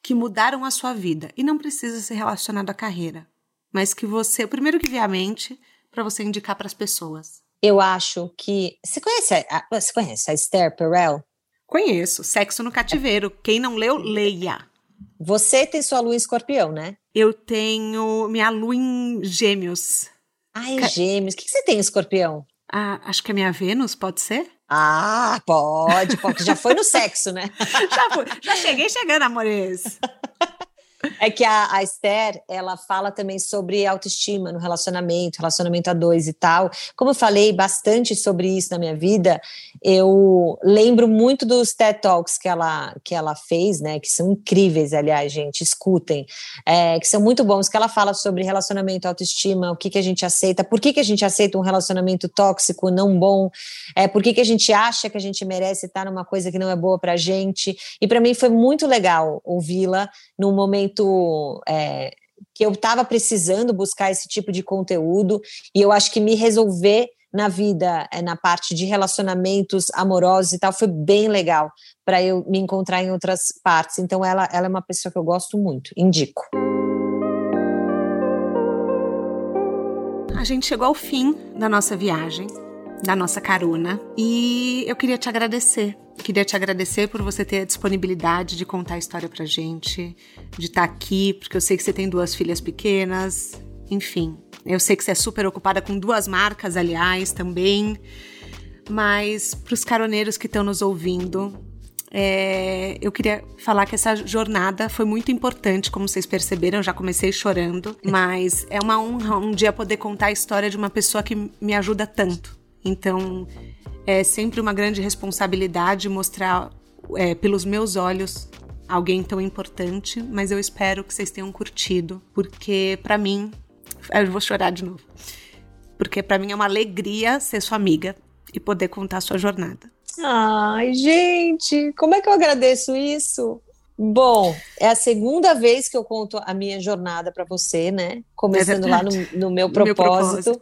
que mudaram a sua vida. E não precisa ser relacionado à carreira, mas que você, o primeiro que vier à mente, para você indicar para as pessoas eu acho que. Você conhece a, você conhece a Esther Perel? Conheço. Sexo no Cativeiro. Quem não leu, leia. Você tem sua lua em escorpião, né? Eu tenho minha lua em gêmeos. Ai, Ca... gêmeos. O que, você tem em escorpião? Ah, acho que é minha Vênus, pode ser? Ah, pode, pode. Já foi no sexo, né? já foi. Já cheguei chegando, amores. É que a, a, Esther, ela fala também sobre autoestima no relacionamento, relacionamento a dois e tal. Como eu falei bastante sobre isso na minha vida, eu lembro muito dos TED Talks que ela, que ela fez, né? Que são incríveis, aliás, gente, escutem. É, que são muito bons, que ela fala sobre relacionamento, autoestima, o que, que a gente aceita, por que, que a gente aceita um relacionamento tóxico, não bom, é, por que, que a gente acha que a gente merece estar numa coisa que não é boa pra gente. E para mim foi muito legal ouvi-la num momento é, que eu estava precisando buscar esse tipo de conteúdo, e eu acho que me resolver na vida, é, na parte de relacionamentos amorosos e tal, foi bem legal para eu me encontrar em outras partes. Então, ela, ela é uma pessoa que eu gosto muito, indico. A gente chegou ao fim da nossa viagem, da nossa carona, e eu queria te agradecer Queria te agradecer por você ter a disponibilidade de contar a história pra gente, de estar tá aqui, porque eu sei que você tem duas filhas pequenas, enfim. Eu sei que você é super ocupada com duas marcas, aliás, também. Mas para os caroneiros que estão nos ouvindo, é, eu queria falar que essa jornada foi muito importante, como vocês perceberam, eu já comecei chorando, mas é uma honra um dia poder contar a história de uma pessoa que me ajuda tanto. Então, é sempre uma grande responsabilidade mostrar é, pelos meus olhos alguém tão importante, mas eu espero que vocês tenham curtido, porque para mim, eu vou chorar de novo, porque para mim é uma alegria ser sua amiga e poder contar a sua jornada. Ai, gente, como é que eu agradeço isso? Bom, é a segunda vez que eu conto a minha jornada para você, né? Começando é lá no, no, meu propósito. meu propósito.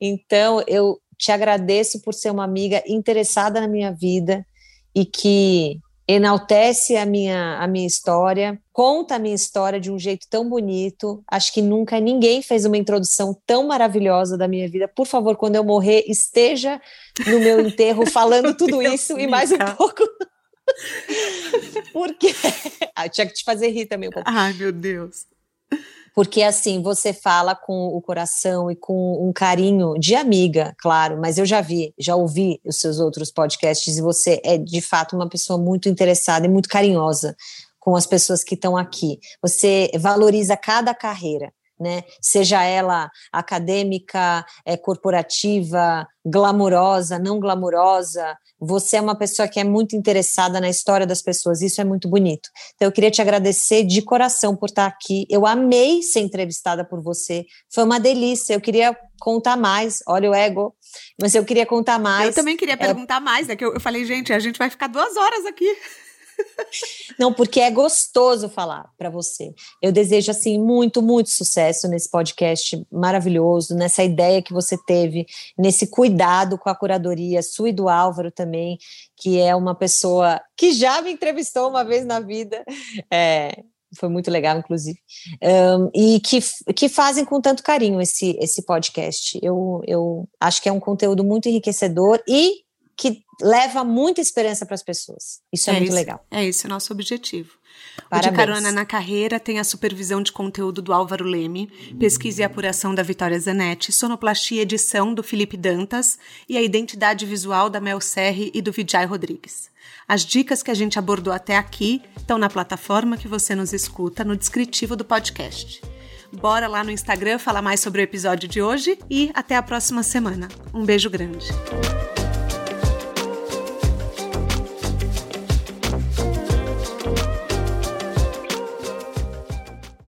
Então, eu te agradeço por ser uma amiga interessada na minha vida e que enaltece a minha, a minha história, conta a minha história de um jeito tão bonito. Acho que nunca ninguém fez uma introdução tão maravilhosa da minha vida. Por favor, quando eu morrer, esteja no meu enterro falando tudo Deus isso e mais um pouco. Porque ah, tinha que te fazer rir também um pouco. Ai, meu Deus porque assim você fala com o coração e com um carinho de amiga, claro, mas eu já vi, já ouvi os seus outros podcasts e você é de fato uma pessoa muito interessada e muito carinhosa com as pessoas que estão aqui. Você valoriza cada carreira né? Seja ela acadêmica, é, corporativa, glamurosa, não glamurosa, você é uma pessoa que é muito interessada na história das pessoas, isso é muito bonito. Então eu queria te agradecer de coração por estar aqui. Eu amei ser entrevistada por você, foi uma delícia. Eu queria contar mais, olha o ego, mas eu queria contar mais. Eu também queria é perguntar é... mais, é que eu, eu falei, gente, a gente vai ficar duas horas aqui. Não, porque é gostoso falar para você. Eu desejo assim muito, muito sucesso nesse podcast maravilhoso, nessa ideia que você teve, nesse cuidado com a curadoria, sua e do Álvaro também, que é uma pessoa que já me entrevistou uma vez na vida. É, foi muito legal, inclusive, um, e que, que fazem com tanto carinho esse, esse podcast. Eu, eu acho que é um conteúdo muito enriquecedor e que leva muita esperança para as pessoas. Isso é, é muito isso, legal. É esse o nosso objetivo. Parabéns. O de Carona na Carreira tem a supervisão de conteúdo do Álvaro Leme, pesquisa e apuração da Vitória Zanetti, sonoplastia e edição do Felipe Dantas e a identidade visual da Mel Serri e do Vijay Rodrigues. As dicas que a gente abordou até aqui estão na plataforma que você nos escuta, no descritivo do podcast. Bora lá no Instagram falar mais sobre o episódio de hoje e até a próxima semana. Um beijo grande.